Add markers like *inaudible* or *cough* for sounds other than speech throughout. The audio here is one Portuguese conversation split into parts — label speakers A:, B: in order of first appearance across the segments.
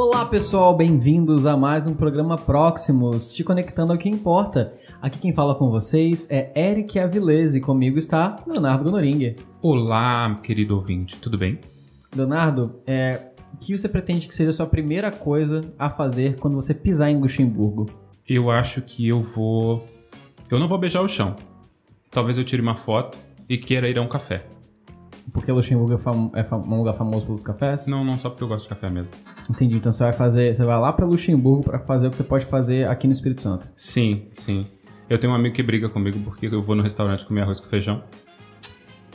A: Olá pessoal, bem-vindos a mais um programa Próximos, te conectando ao que importa. Aqui quem fala com vocês é Eric Avilés e comigo está Leonardo Gonoring.
B: Olá, querido ouvinte, tudo bem?
A: Leonardo, é, o que você pretende que seja a sua primeira coisa a fazer quando você pisar em Luxemburgo?
B: Eu acho que eu vou. Eu não vou beijar o chão. Talvez eu tire uma foto e queira ir a um café.
A: Porque Luxemburgo é, fam é fam um lugar famoso pelos cafés?
B: Não, não, só porque eu gosto de café mesmo.
A: Entendi. Então você vai fazer, você vai lá para Luxemburgo para fazer o que você pode fazer aqui no Espírito Santo.
B: Sim, sim. Eu tenho um amigo que briga comigo porque eu vou no restaurante comer arroz com feijão.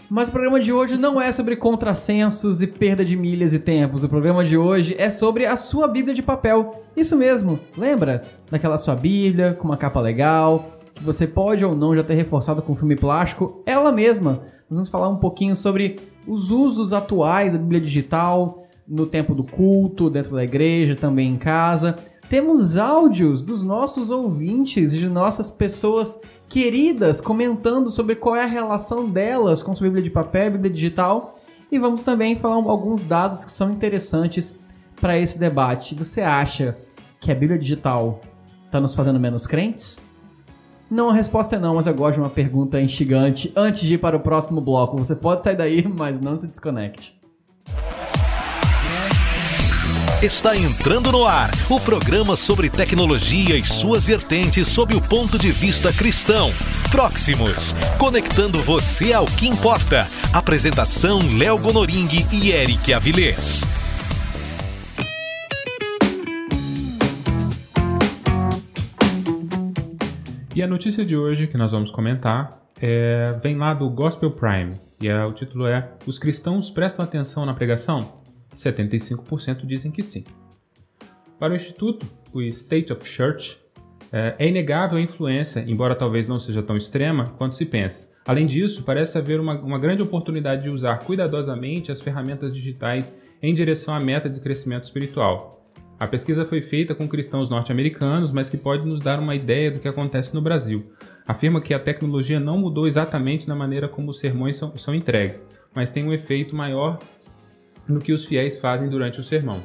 A: Mas o programa de hoje não é sobre contrassensos e perda de milhas e tempos. O programa de hoje é sobre a sua Bíblia de papel. Isso mesmo. Lembra daquela sua Bíblia com uma capa legal, que você pode ou não já ter reforçado com filme plástico? Ela mesma. Nós vamos falar um pouquinho sobre os usos atuais da Bíblia digital no tempo do culto, dentro da igreja, também em casa. Temos áudios dos nossos ouvintes, de nossas pessoas queridas, comentando sobre qual é a relação delas com sua Bíblia de papel e Bíblia digital. E vamos também falar alguns dados que são interessantes para esse debate. Você acha que a Bíblia digital está nos fazendo menos crentes? Não, a resposta é não, mas eu gosto de uma pergunta instigante antes de ir para o próximo bloco. Você pode sair daí, mas não se desconecte.
C: Está entrando no ar o programa sobre tecnologia e suas vertentes sob o ponto de vista cristão. Próximos, conectando você ao que importa. Apresentação Léo Gonoring e Eric Avilés.
B: E a notícia de hoje que nós vamos comentar é, vem lá do Gospel Prime. E é, o título é Os cristãos prestam atenção na pregação? 75% dizem que sim. Para o Instituto, o State of Church, é, é inegável a influência, embora talvez não seja tão extrema quanto se pensa. Além disso, parece haver uma, uma grande oportunidade de usar cuidadosamente as ferramentas digitais em direção à meta de crescimento espiritual. A pesquisa foi feita com cristãos norte-americanos, mas que pode nos dar uma ideia do que acontece no Brasil. Afirma que a tecnologia não mudou exatamente na maneira como os sermões são, são entregues, mas tem um efeito maior no que os fiéis fazem durante o sermão.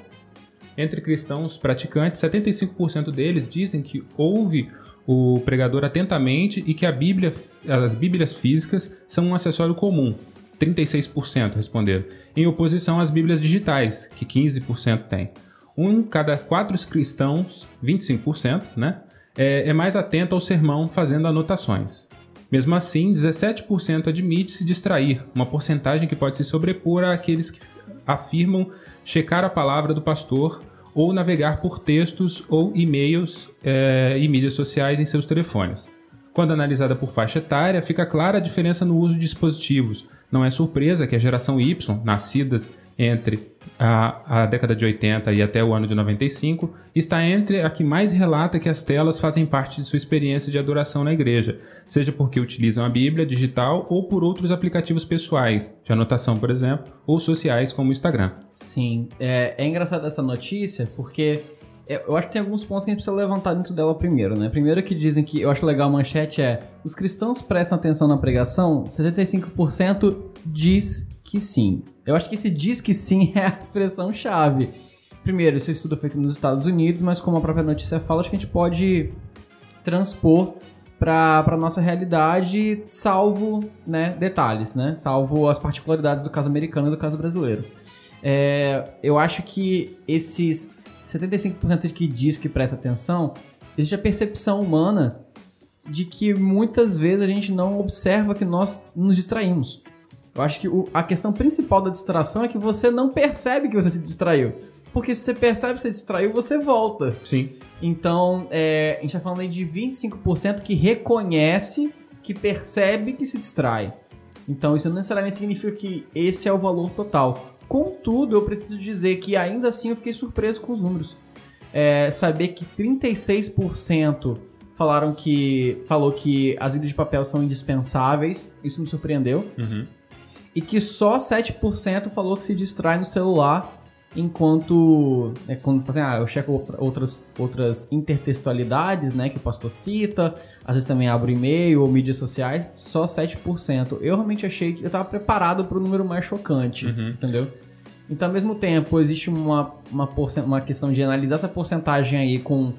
B: Entre cristãos praticantes, 75% deles dizem que ouve o pregador atentamente e que a Bíblia, as Bíblias físicas são um acessório comum. 36% responderam, em oposição às Bíblias digitais, que 15% têm um cada quatro cristãos, 25%, né, é, é mais atento ao sermão fazendo anotações. Mesmo assim, 17% admite se distrair, uma porcentagem que pode se sobrepor àqueles que afirmam checar a palavra do pastor ou navegar por textos ou e-mails é, e mídias sociais em seus telefones. Quando analisada por faixa etária, fica clara a diferença no uso de dispositivos. Não é surpresa que a geração Y, nascidas entre a, a década de 80 e até o ano de 95, está entre a que mais relata que as telas fazem parte de sua experiência de adoração na igreja, seja porque utilizam a Bíblia digital ou por outros aplicativos pessoais, de anotação, por exemplo, ou sociais como o Instagram.
A: Sim, é, é engraçado essa notícia porque é, eu acho que tem alguns pontos que a gente precisa levantar dentro dela primeiro, né? Primeiro que dizem que, eu acho legal a manchete é, os cristãos prestam atenção na pregação, 75% diz que sim. Eu acho que esse diz que sim *laughs* é a expressão chave. Primeiro, esse estudo é feito nos Estados Unidos, mas como a própria notícia fala, acho que a gente pode transpor para a nossa realidade, salvo né, detalhes, né? Salvo as particularidades do caso americano e do caso brasileiro. É, eu acho que esses 75% que diz que presta atenção, existe a percepção humana de que muitas vezes a gente não observa que nós nos distraímos. Eu acho que o, a questão principal da distração é que você não percebe que você se distraiu. Porque se você percebe que você distraiu, você volta.
B: Sim.
A: Então, é, a gente tá falando aí de 25% que reconhece, que percebe que se distrai. Então, isso não necessariamente significa que esse é o valor total. Contudo, eu preciso dizer que ainda assim eu fiquei surpreso com os números. É, saber que 36% falaram que falou que as Bíblias de papel são indispensáveis, isso me surpreendeu.
B: Uhum
A: e que só 7% falou que se distrai no celular enquanto é, quando assim, ah, eu checo outra, outras, outras intertextualidades, né, que o pastor cita, às vezes também abro e-mail ou mídias sociais, só 7%. Eu realmente achei que eu estava preparado para o número mais chocante,
B: uhum.
A: entendeu? Então, ao mesmo tempo, existe uma, uma, uma questão de analisar essa porcentagem aí com,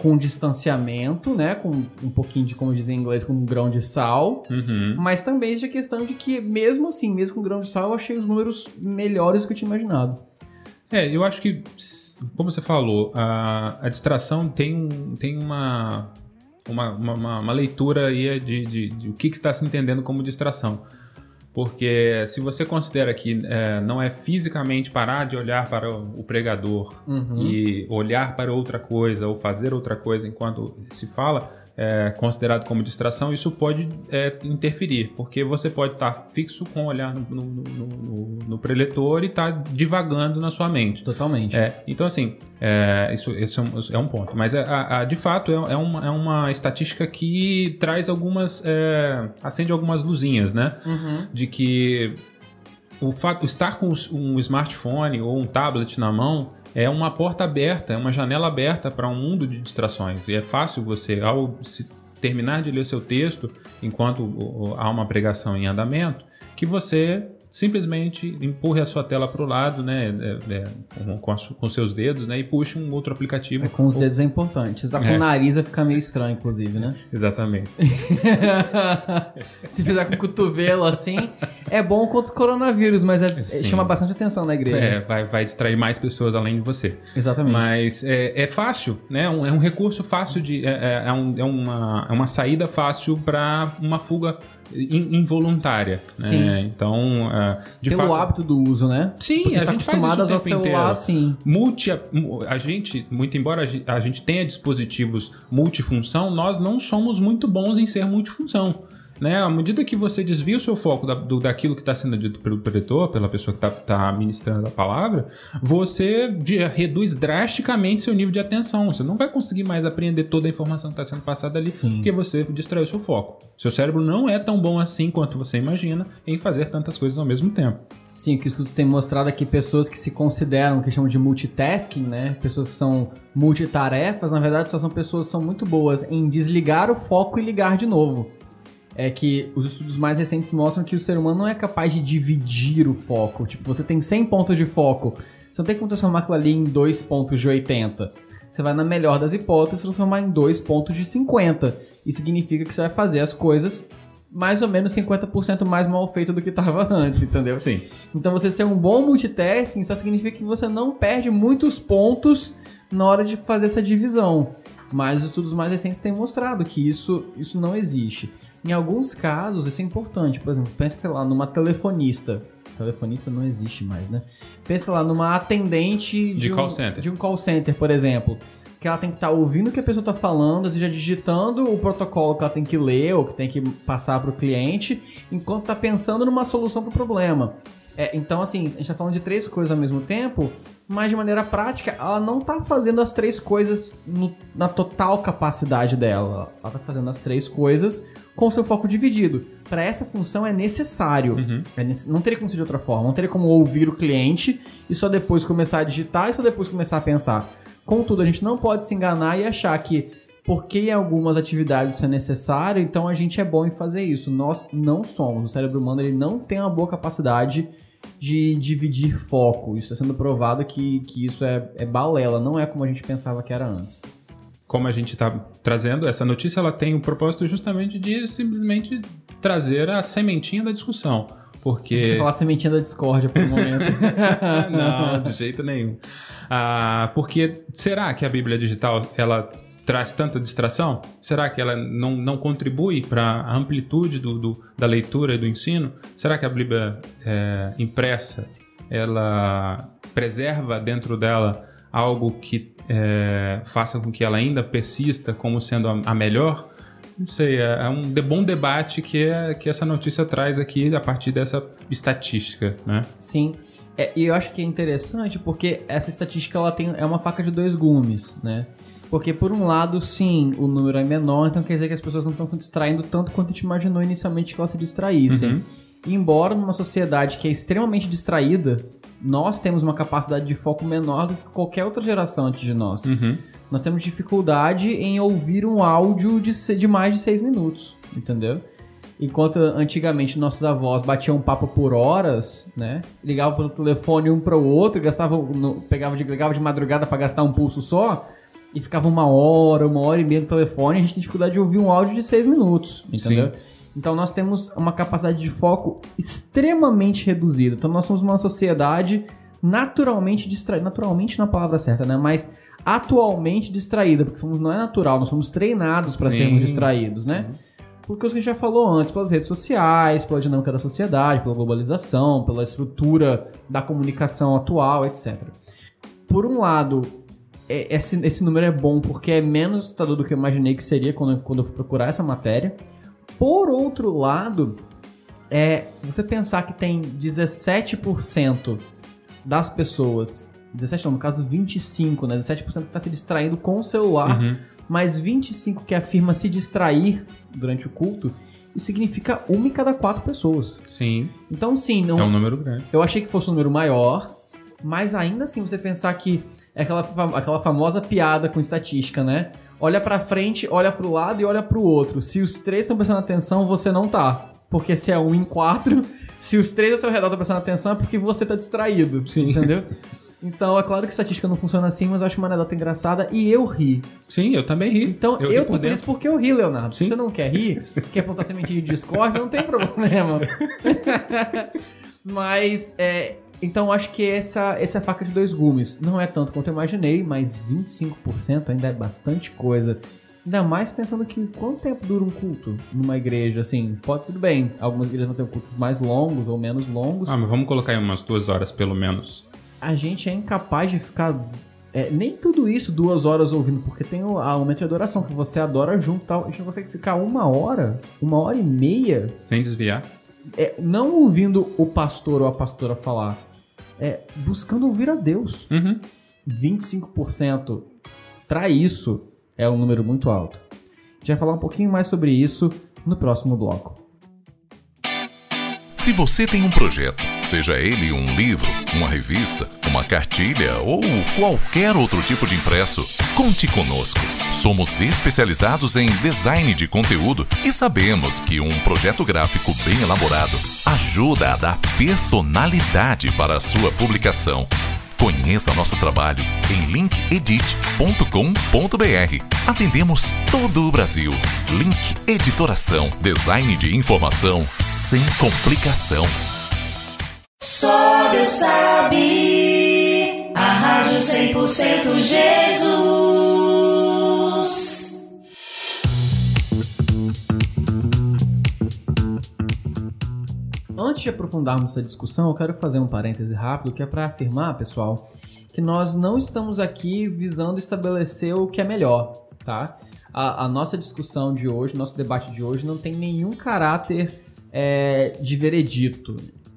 A: com distanciamento, né? Com um pouquinho de, como dizem em inglês, com um grão de sal.
B: Uhum.
A: Mas também existe a questão de que, mesmo assim, mesmo com grão de sal, eu achei os números melhores do que eu tinha imaginado.
B: É, eu acho que, como você falou, a, a distração tem, tem uma, uma, uma, uma leitura aí de, de, de o que, que está se entendendo como distração. Porque se você considera que é, não é fisicamente parar de olhar para o pregador
A: Uhum.
B: e olhar para outra coisa ou fazer outra coisa enquanto se fala, é, considerado como distração, isso pode é, interferir, porque você pode estar fixo com o olhar no, no, no, no- preletor e estar divagando na sua mente.
A: Totalmente.
B: É, então, assim, é, isso, isso é um- é um ponto. Mas, a- a- a- de fato, é, é uma, é uma estatística que traz algumas. é, acende algumas luzinhas, né?
A: Uhum.
B: De que o fato estar com um smartphone ou um tablet na mão é uma porta aberta, é uma janela aberta para um mundo de distrações. E é fácil você, ao se terminar de ler seu texto, enquanto há uma pregação em andamento, que você simplesmente empurre a sua tela para o lado, né, é, é, com, a com seus dedos, né, e puxe um outro aplicativo.
A: É, com os dedos é importante. Usar com
B: É.
A: o nariz vai ficar meio estranho, inclusive, né? *laughs*
B: Exatamente. *laughs*
A: Se fizer com o cotovelo assim, é bom contra o coronavírus, mas é-
B: Sim.
A: chama bastante atenção na igreja.
B: É, vai, vai distrair mais pessoas além de você.
A: Exatamente.
B: Mas é, é fácil, né? Um- É um recurso fácil de. É, é- é um- é uma, é uma saída fácil para uma fuga involuntária. né?
A: Sim.
B: Então, é, de
A: Pelo
B: fato.
A: hábito do uso, né?
B: Sim,
A: Porque
B: a
A: está
B: gente faz isso o
A: celular
B: inteiro.
A: assim.
B: Multi, a gente, muito embora a gente tenha dispositivos multifunção, nós não somos muito bons em ser multifunção. Né? À medida que você desvia o seu foco da, do- daquilo que está sendo dito pelo pretor, pela pessoa que está ministrando a palavra, você de- reduz drasticamente seu nível de atenção. Você não vai conseguir mais apreender toda a informação que está sendo passada ali,
A: Sim.
B: porque você distraiu seu foco. Seu cérebro não é tão bom assim quanto você imagina em fazer tantas coisas ao mesmo tempo.
A: Sim, o que estudos têm mostrado é que pessoas que se consideram, que chamam de multitasking, né? Pessoas que são multitarefas, na verdade só são pessoas que são muito boas em desligar o foco e ligar de novo. É que os estudos mais recentes mostram que o ser humano não é capaz de dividir o foco. Tipo, você tem 100 pontos de foco, você não tem como transformar aquilo ali em 2 pontos de 80. Você vai, na melhor das hipóteses, transformar em 2 pontos de 50. Isso significa que você vai fazer as coisas mais ou menos 50% mais mal feito do que estava *laughs* antes, entendeu?
B: Sim.
A: Então você ser um bom multitasking só significa que você não perde muitos pontos na hora de fazer essa divisão. Mas os estudos mais recentes têm mostrado que isso, isso não existe. Em alguns casos, isso é importante. Por exemplo, pensa, sei lá, numa telefonista. Telefonista não existe mais, né? Pensa lá numa atendente
B: De
A: um,
B: call center.
A: de um call center, por exemplo. Que ela tem que estar ouvindo o que a pessoa está falando, ou seja, digitando o protocolo que ela tem que ler ou que tem que passar para o cliente, enquanto está pensando numa solução para o problema. É, então, assim, a gente está falando de três coisas ao mesmo tempo, mas de maneira prática, ela não está fazendo as três coisas no- na total capacidade dela. Ela está fazendo as três coisas com seu foco dividido. Para essa função é necessário.
B: Uhum.
A: É nece- não teria como ser de outra forma. Não teria como ouvir o cliente e só depois começar a digitar e só depois começar a pensar. Contudo, a gente não pode se enganar e achar que porque em algumas atividades isso é necessário, então a gente é bom em fazer isso. Nós não somos. O cérebro humano ele não tem uma boa capacidade de dividir foco. Isso está sendo provado que, que isso é, é balela, não é como a gente pensava que era antes.
B: como a gente está trazendo, essa notícia ela tem o propósito justamente de simplesmente trazer a sementinha da discussão. Porque.
A: Você falar sementinha da discórdia por um momento. *laughs*
B: não, de jeito nenhum. Ah, porque será que a Bíblia digital ela traz tanta distração? Será que ela não, não contribui para a amplitude do, do- da leitura e do ensino? Será que a Bíblia é, impressa ela preserva dentro dela algo que é, faça com que ela ainda persista como sendo a, a melhor? Não sei, é, é um de- bom debate que, é, que essa notícia traz aqui a partir dessa estatística, né?
A: Sim. É, e eu acho que é interessante porque essa estatística ela tem, é uma faca de dois gumes, né? Porque por um lado, sim, o número é menor, então quer dizer que as pessoas não estão se distraindo tanto quanto a gente imaginou inicialmente que elas se distraíssem.
B: Uhum.
A: Embora numa sociedade que é extremamente distraída, nós temos uma capacidade de foco menor do que qualquer outra geração antes de nós.
B: Uhum.
A: Nós temos dificuldade em ouvir um áudio de, de mais de seis minutos, entendeu? Enquanto antigamente nossos avós batiam um papo por horas, né? Ligavam pelo telefone um para o outro, gastavam, no, pegava de, ligava de madrugada para gastar um pulso só, e ficava uma hora, uma hora e meia no telefone, a gente tem dificuldade de ouvir um áudio de seis minutos, entendeu? Sim. Então nós temos uma capacidade de foco extremamente reduzida. Então nós somos uma sociedade naturalmente distraída. Naturalmente na é palavra certa, né? Mas atualmente distraída, porque não é natural, nós somos treinados para sermos distraídos, né? Porque os que a gente já falou antes, pelas redes sociais, pela dinâmica da sociedade, pela globalização, pela estrutura da comunicação atual, etc. Por um lado, é, esse, esse número é bom porque é menos assustador do que eu imaginei que seria quando, quando eu fui procurar essa matéria. Por outro lado, é você pensar que tem 17% das pessoas, 17 não, no caso 25, né? 17% que está se distraindo com o celular, uhum. mas 25 que afirma se distrair durante o culto, isso significa uma em cada quatro pessoas.
B: Sim.
A: Então, sim, não.
B: É um número grande.
A: Eu achei que fosse um número maior, mas ainda assim você pensar que é aquela, aquela famosa piada com estatística, né? olha para frente, olha para o lado e olha para o outro. Se os três estão prestando atenção, você não tá. Porque se é um em quatro, *laughs* se os três ao seu redor estão prestando atenção, é porque você tá distraído. Sim. Entendeu? Então, é claro que estatística não funciona assim, mas eu acho uma anedota engraçada e eu ri.
B: Sim, eu também ri.
A: Então, eu, eu tô feliz porque eu ri, Leonardo. Sim. Se você não quer rir, quer apontar sementinha de Discord, não tem problema. *laughs* *laughs* mas, é, então acho que essa, essa é a faca de dois gumes. Não é tanto quanto eu imaginei, mas 25% ainda é bastante coisa. Ainda mais pensando que quanto tempo dura um culto numa igreja, assim, pode tudo bem. Algumas igrejas vão ter cultos mais longos ou menos longos.
B: Ah, mas vamos colocar aí umas duas horas pelo menos.
A: A gente é incapaz de ficar. É, nem tudo isso duas horas ouvindo, porque tem o, a momento de adoração, que você adora junto e tal. A gente não consegue ficar uma hora, uma hora e meia.
B: Sem desviar.
A: É, não ouvindo o pastor ou a pastora falar é, buscando ouvir a Deus.
B: Uhum.
A: 25% para isso é um número muito alto. A gente vai falar um pouquinho mais sobre isso no próximo bloco.
C: Se você tem um projeto, seja ele um livro, uma revista, uma cartilha ou qualquer outro tipo de impresso, conte conosco. Somos especializados em design de conteúdo e sabemos que um projeto gráfico bem elaborado ajuda a dar personalidade para a sua publicação. Conheça nosso trabalho em linkedit.com.br. Atendemos todo o Brasil. Link Editoração, design de informação sem complicação.
D: Só Deus sabe, a Rádio 100% Jesus.
A: Antes de aprofundarmos essa discussão, eu quero fazer um parêntese rápido que é para afirmar, pessoal, que nós não estamos aqui visando estabelecer o que é melhor, tá? A, a nossa discussão de hoje, nosso debate de hoje, não tem nenhum caráter é, de veredito.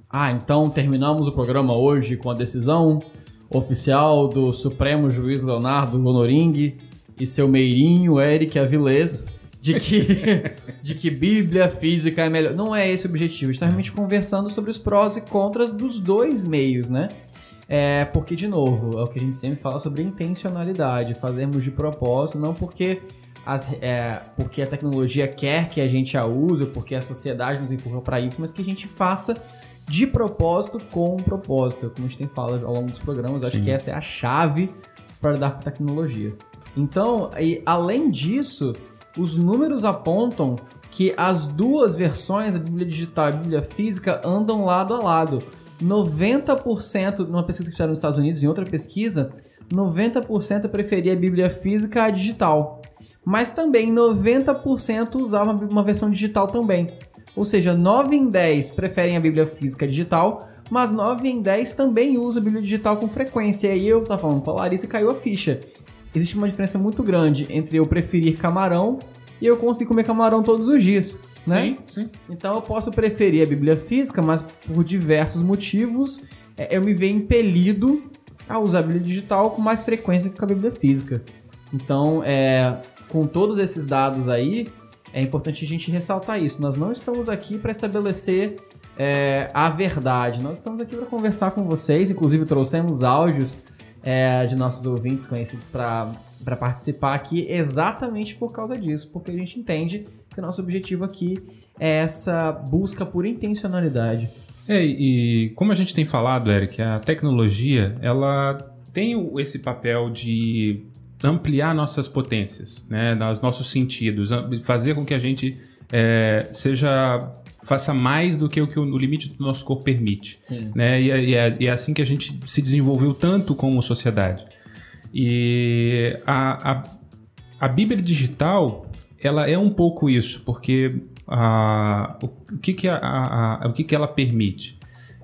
A: Ah, então terminamos o programa hoje com a decisão oficial do Supremo Juiz Leonardo Honoring e seu meirinho Eric Avilés de que, de que Bíblia, física é melhor. Não é esse o objetivo. A gente está realmente conversando sobre os prós e contras dos dois meios, né? É, porque, de novo, é o que a gente sempre fala sobre intencionalidade, fazermos de propósito, não porque, as, é, porque a tecnologia quer que a gente a use, porque a sociedade nos empurra para isso, mas que a gente faça de propósito com um propósito, como a gente tem falado ao longo dos programas. Acho que essa é a chave para lidar com tecnologia. Então, e, além disso, os números apontam que as duas versões, a Bíblia digital e a Bíblia física, andam lado a lado. 90%, numa pesquisa que fizeram nos Estados Unidos, em outra pesquisa, 90% preferia a Bíblia física à digital. Mas também 90% usavam uma versão digital também. Ou seja, 9 em 10 preferem a Bíblia física digital, mas 9 em 10 também usam a Bíblia digital com frequência. E aí eu tava falando com a Larissa e caiu a ficha existe uma diferença muito grande entre eu preferir camarão e eu conseguir comer camarão todos os dias. Né?
B: Sim, sim.
A: Então eu posso preferir a Bíblia física, mas por diversos motivos é, eu me vejo impelido a usar a Bíblia digital com mais frequência que com a Bíblia física. Então, é, com todos esses dados aí, é importante a gente ressaltar isso. Nós não estamos aqui para estabelecer é, a verdade. Nós estamos aqui para conversar com vocês. Inclusive, trouxemos áudios é, de nossos ouvintes conhecidos para participar aqui exatamente por causa disso, porque a gente entende que o nosso objetivo aqui é essa busca por intencionalidade.
B: É, e como a gente tem falado, Eric, a tecnologia, ela tem esse papel de ampliar nossas potências, né, os nossos sentidos, fazer com que a gente é, seja faça mais do que o que o, limite do nosso corpo permite,
A: Sim.
B: né? E, é- e é, e é assim que a gente se desenvolveu tanto como sociedade. E a, a, a Bíblia digital, ela é um pouco isso, porque a, o, que que a, a- o que que ela permite?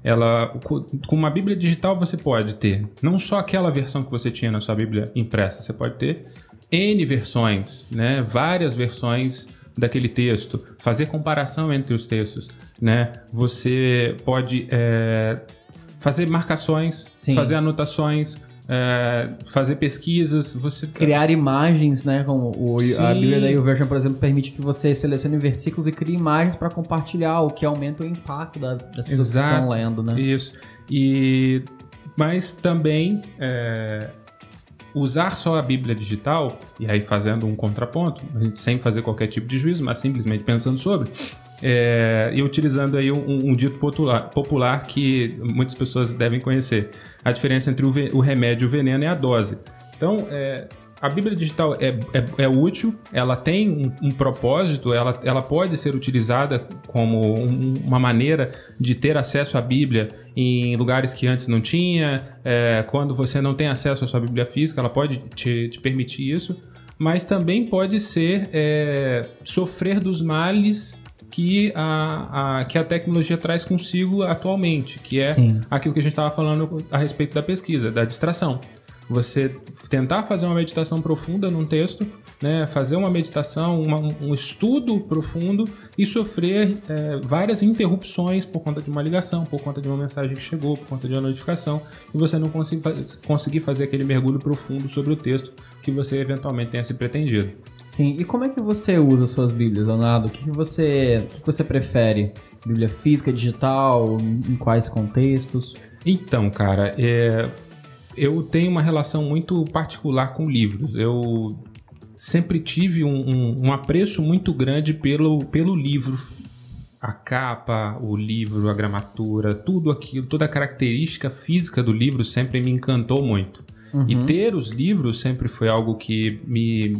B: Ela, co- com uma Bíblia digital você pode ter não só aquela versão que você tinha na sua Bíblia impressa, você pode ter N versões, né? várias versões daquele texto, fazer comparação entre os textos. Né? Você pode é, fazer marcações,
A: Sim.
B: fazer anotações, é, fazer pesquisas, você
A: Criar imagens, né? Como o, a
B: Sim.
A: Bíblia da YouVersion, por exemplo, permite que você selecione versículos e crie imagens para compartilhar, o que aumenta o impacto da- das pessoas que
B: Exato.
A: estão lendo, né?
B: Isso. E mas também é, usar só a Bíblia digital e aí fazendo um contraponto, sem fazer qualquer tipo de juízo, mas simplesmente pensando sobre é, e utilizando aí um, um dito popular, popular que muitas pessoas devem conhecer. A diferença entre o, o remédio e o veneno é a dose. Então, é, a Bíblia digital é, é, é útil, ela tem um, um propósito, ela, ela pode ser utilizada como um- uma maneira de ter acesso à Bíblia em lugares que antes não tinha. É, quando você não tem acesso à sua Bíblia física, ela pode te, te permitir isso. Mas também pode ser é, sofrer dos males que a, a, que a tecnologia traz consigo atualmente, que é
A: Sim.
B: aquilo que a gente estava falando a respeito da pesquisa, da distração. Você tentar fazer uma meditação profunda num texto, né, fazer uma meditação, uma- um estudo profundo e sofrer é, várias interrupções por conta de uma ligação, por conta de uma mensagem que chegou, por conta de uma notificação, e você não conseguir, conseguir fazer aquele mergulho profundo sobre o texto que você eventualmente tenha se pretendido.
A: Sim, e como é que você usa suas Bíblias, Leonardo? O que, que você, o que, que você prefere? Bíblia física, digital, em quais contextos?
B: Então, cara, é, eu tenho uma relação muito particular com livros. Eu sempre tive um, um- um apreço muito grande pelo, pelo livro. A capa, o livro, a gramatura, tudo aquilo, toda a característica física do livro sempre me encantou muito. E ter os livros sempre foi algo que me.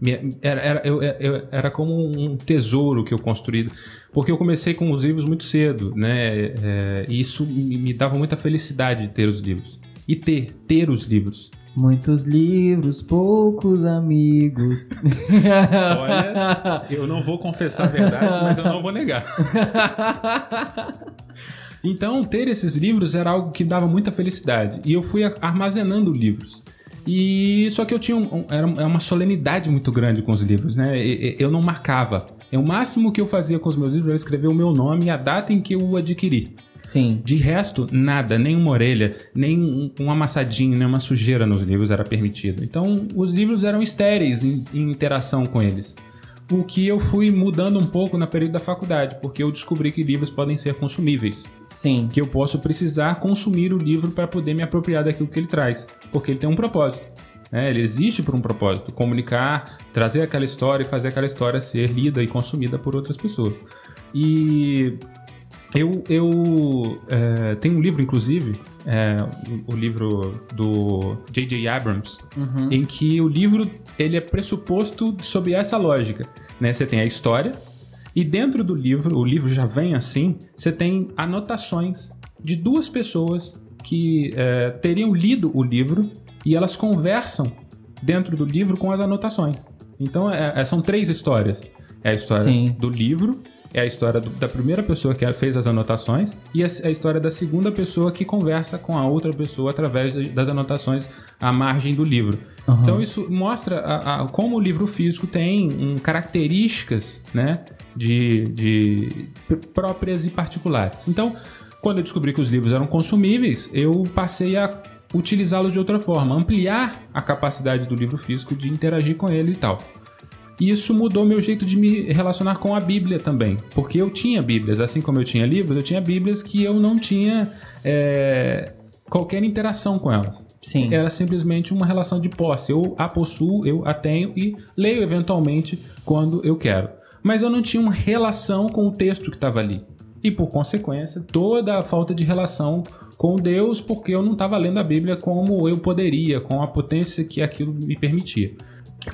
B: me- era, era, eu- eu- era como um tesouro que eu construí. Porque eu comecei com os livros muito cedo, né? É, e isso me, me dava muita felicidade de ter os livros. E ter, ter os livros.
A: Muitos livros, poucos amigos. *laughs*
B: Olha, eu não vou confessar a verdade, mas eu não vou negar. *laughs* Então, ter esses livros era algo que dava muita felicidade. E eu fui armazenando livros. E só que eu tinha um- um- era é uma solenidade muito grande com os livros, né? E- e- Eu não marcava. É o máximo que eu fazia com os meus livros era escrever o meu nome e a data em que eu o adquiri.
A: Sim.
B: De resto, nada, nem uma orelha, nem um, um amassadinho, nem uma sujeira nos livros era permitido. Então, os livros eram estéreis em, em interação com eles. O que eu fui mudando um pouco na período da faculdade, porque eu descobri que livros podem ser consumíveis.
A: Sim.
B: Que eu posso precisar consumir o livro para poder me apropriar daquilo que ele traz, porque ele tem um propósito. né? ele existe por um propósito: comunicar, trazer aquela história e fazer aquela história ser lida e consumida por outras pessoas. E eu, eu é, tenho um livro, inclusive, é, o, o livro do J.J. Abrams,
A: Uhum.
B: em que o livro ele é pressuposto sob essa lógica. Né? Você tem a história e dentro do livro, o livro já vem assim, você tem anotações de duas pessoas que é, teriam lido o livro e elas conversam dentro do livro com as anotações. Então é- é- são três histórias. É a história
A: Sim.
B: do livro, é a história do- da primeira pessoa que fez as anotações e a, a história da segunda pessoa que conversa com a outra pessoa através das anotações à margem do livro.
A: Aham.
B: Então isso mostra a- a- como o livro físico tem um, características né, de, de pr- próprias e particulares. Então, quando eu descobri que os livros eram consumíveis, eu passei a utilizá-los de outra forma, ampliar a capacidade do livro físico de interagir com ele e tal. E isso mudou meu jeito de me relacionar com a Bíblia também. Porque eu tinha Bíblias, assim como eu tinha livros, eu tinha Bíblias que eu não tinha é, qualquer interação com elas.
A: Sim.
B: Era simplesmente uma relação de posse. Eu a possuo, eu a tenho e leio eventualmente quando eu quero. mas eu não tinha uma relação com o texto que estava ali. E por consequência, toda a falta de relação com Deus, porque eu não estava lendo a Bíblia como eu poderia, com a potência que aquilo me permitia.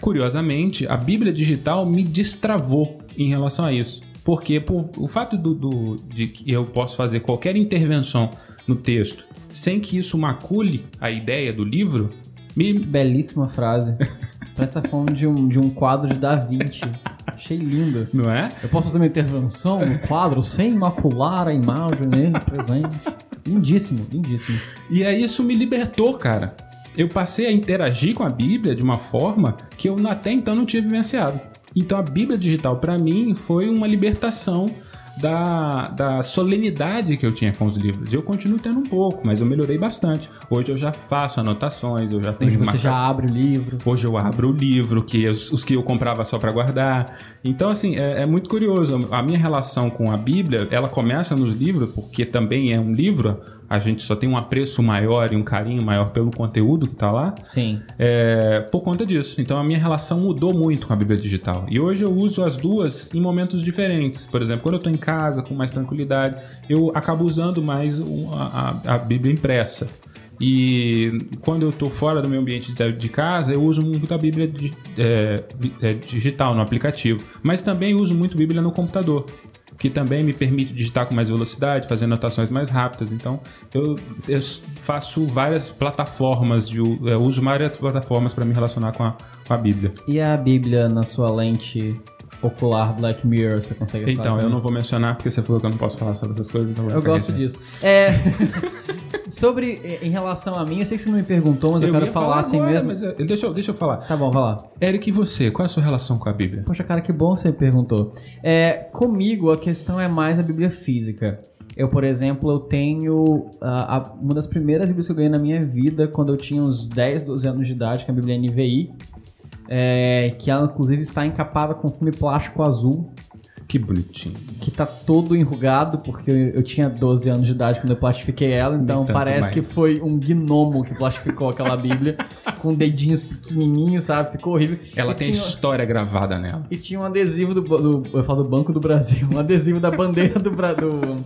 B: Curiosamente, a Bíblia digital me destravou em relação a isso. Porque por, o fato do, do, de que eu posso fazer qualquer intervenção no texto sem que isso macule a ideia do livro, me...
A: Belíssima frase. *laughs* Parece que tá falando de um, de um quadro de Da Vinci. Achei lindo.
B: Não é?
A: Eu posso fazer uma intervenção no quadro sem macular a imagem nele presente. Lindíssimo, lindíssimo.
B: E aí isso me libertou, cara. Eu passei a interagir com a Bíblia de uma forma que eu até então não tinha vivenciado. Então a Bíblia digital para mim foi uma libertação da, da solenidade que eu tinha com os livros. Eu continuo tendo um pouco, mas eu melhorei bastante. Hoje eu já faço anotações, eu já tenho
A: Hoje você
B: marca-
A: já abre o livro.
B: Hoje eu abro o livro, que os, os que eu comprava só para guardar. Então, assim, é, é muito curioso. A minha relação com a Bíblia, ela começa nos livros, porque também é um livro. A gente só tem um apreço maior e um carinho maior pelo conteúdo que tá lá.
A: Sim.
B: É, por conta disso. Então a minha relação mudou muito com a Bíblia digital. E hoje eu uso as duas em momentos diferentes. Por exemplo, quando eu estou em casa com mais tranquilidade, eu acabo usando mais a, a- a Bíblia impressa. E quando eu estou fora do meu ambiente de, casa, eu uso muito a Bíblia é, é, digital no aplicativo. Mas também uso muito Bíblia no computador. Que também me permite digitar com mais velocidade, fazer anotações mais rápidas. Então, eu, eu faço várias plataformas, de, eu uso várias plataformas para me relacionar com a, com a Bíblia.
A: E a Bíblia na sua lente ocular Black Mirror, você consegue
B: Então, eu não vou mencionar porque você falou que eu não posso falar sobre essas coisas. Então
A: Eu gosto disso. É. *laughs* Sobre, em relação a mim, eu sei que você não me perguntou, mas eu, quero
B: ia
A: falar, assim
B: agora,
A: mesmo.
B: é, deixa, eu, deixa eu falar.
A: Tá bom, vai lá.
B: Eric, e você? Qual é a sua relação com a Bíblia?
A: Poxa, cara, que bom que você me perguntou. É, comigo, a questão é mais a Bíblia física. Eu, por exemplo, eu tenho ah, a- uma das primeiras Bíblias que eu ganhei na minha vida quando eu tinha uns 10, 12 anos de idade, que é a Bíblia NVI. É, que ela, inclusive, está encapada com filme plástico azul,
B: Que bonitinho.
A: que tá todo enrugado, porque eu, eu tinha 12 anos de idade quando eu plastifiquei ela, então parece
B: mais.
A: que foi um gnomo que plastificou aquela Bíblia, *laughs* com dedinhos pequenininhos, sabe? Ficou horrível.
B: Ela
A: E
B: tem
A: tinha-
B: história gravada nela.
A: e tinha um adesivo do, do- Eu falo do Banco do Brasil. Um adesivo da bandeira do, do,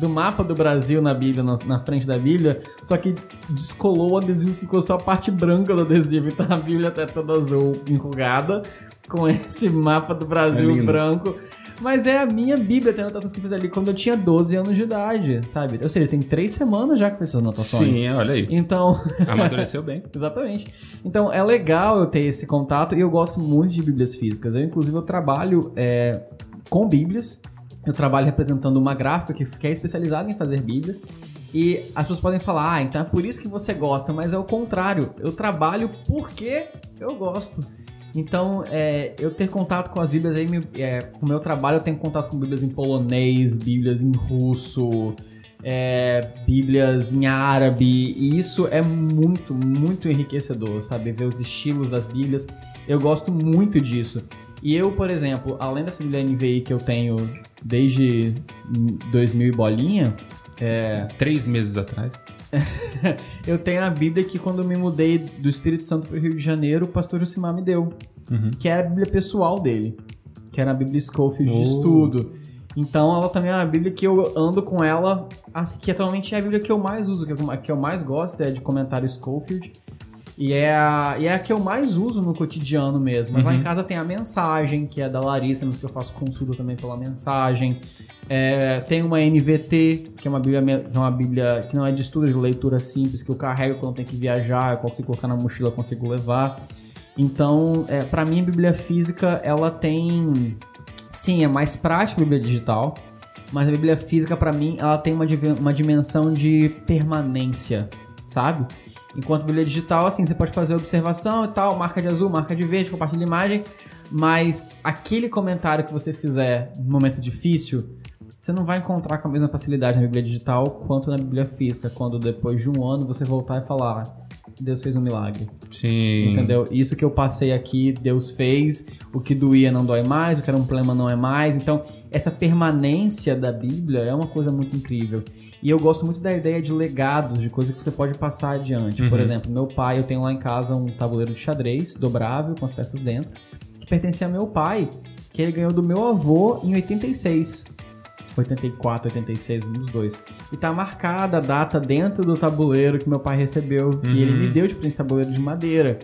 A: do mapa do Brasil na Bíblia, na, na frente da Bíblia. Só que descolou o adesivo ficou só a parte branca do adesivo. Então a Bíblia tá toda azul, enrugada, com esse mapa do Brasil
B: É
A: branco. Mas é a minha Bíblia, tem anotações que eu fiz ali quando eu tinha 12 anos de idade, sabe? Ou seja, tem três semanas já que eu fiz essas anotações.
B: Sim, olha aí.
A: Então. *laughs*
B: Amadureceu bem.
A: Exatamente. Então é legal eu ter esse contato e eu gosto muito de bíblias físicas. Eu, inclusive, eu trabalho é, com bíblias. Eu trabalho representando uma gráfica que, que é especializada em fazer bíblias. E as pessoas podem falar, ah, então é por isso que você gosta, mas é o contrário. Eu trabalho porque eu gosto. Então, é, eu ter contato com as bíblias aí, me- é, com o meu trabalho, eu tenho contato com bíblias em polonês, bíblias em russo, é, bíblias em árabe, e isso é muito, muito enriquecedor, sabe? Ver os estilos das bíblias. Eu gosto muito disso. E eu, por exemplo, além dessa bíblia NVI que eu tenho desde 2000 e bolinha, é,
B: Três meses atrás. *laughs*
A: eu tenho a Bíblia que quando eu me mudei do Espírito Santo para o Rio de Janeiro, o pastor Josimar me deu.
B: Uhum.
A: Que era a Bíblia pessoal dele. Que era a Bíblia Schofield de
B: Oh.
A: estudo. Então ela também é uma Bíblia que eu ando com ela, assim, que atualmente é a Bíblia que eu mais uso, que eu mais gosto é de comentário Schofield. E é, a, e é a que eu mais uso no cotidiano mesmo. Mas lá em casa tem a mensagem, que é da Larissa, mas que eu faço consulta também pela mensagem. É, tem uma NVT, que é uma Bíblia, que é uma Bíblia que não é de estudo, é de leitura simples, que eu carrego quando tem que viajar, eu consigo colocar na mochila, consigo levar. Então, é, para mim, a Bíblia física, ela tem... Sim, é mais prática a Bíblia digital, mas a Bíblia física, pra mim, ela tem uma, uma dimensão de permanência, sabe? Enquanto Bíblia digital, assim, você pode fazer observação e tal, marca de azul, marca de verde, compartilha imagem, mas aquele comentário que você fizer no momento difícil, você não vai encontrar com a mesma facilidade na Bíblia digital quanto na Bíblia física, quando depois de um ano você voltar e falar, Deus fez um milagre.
B: Sim.
A: Entendeu? Isso que eu passei aqui, Deus fez. O que doía não dói mais, o que era um problema não é mais. Então, essa permanência da Bíblia é uma coisa muito incrível. E eu gosto muito da ideia de legados, de coisas que você pode passar adiante. Por
B: Uhum.
A: exemplo, meu pai, eu tenho lá em casa um tabuleiro de xadrez dobrável com as peças dentro, que pertencia ao meu pai, que ele ganhou do meu avô em 86. 84, 86, um dos dois. E tá marcada a data dentro do tabuleiro que meu pai recebeu. E ele
B: Uhum.
A: me deu de presente tabuleiro de madeira.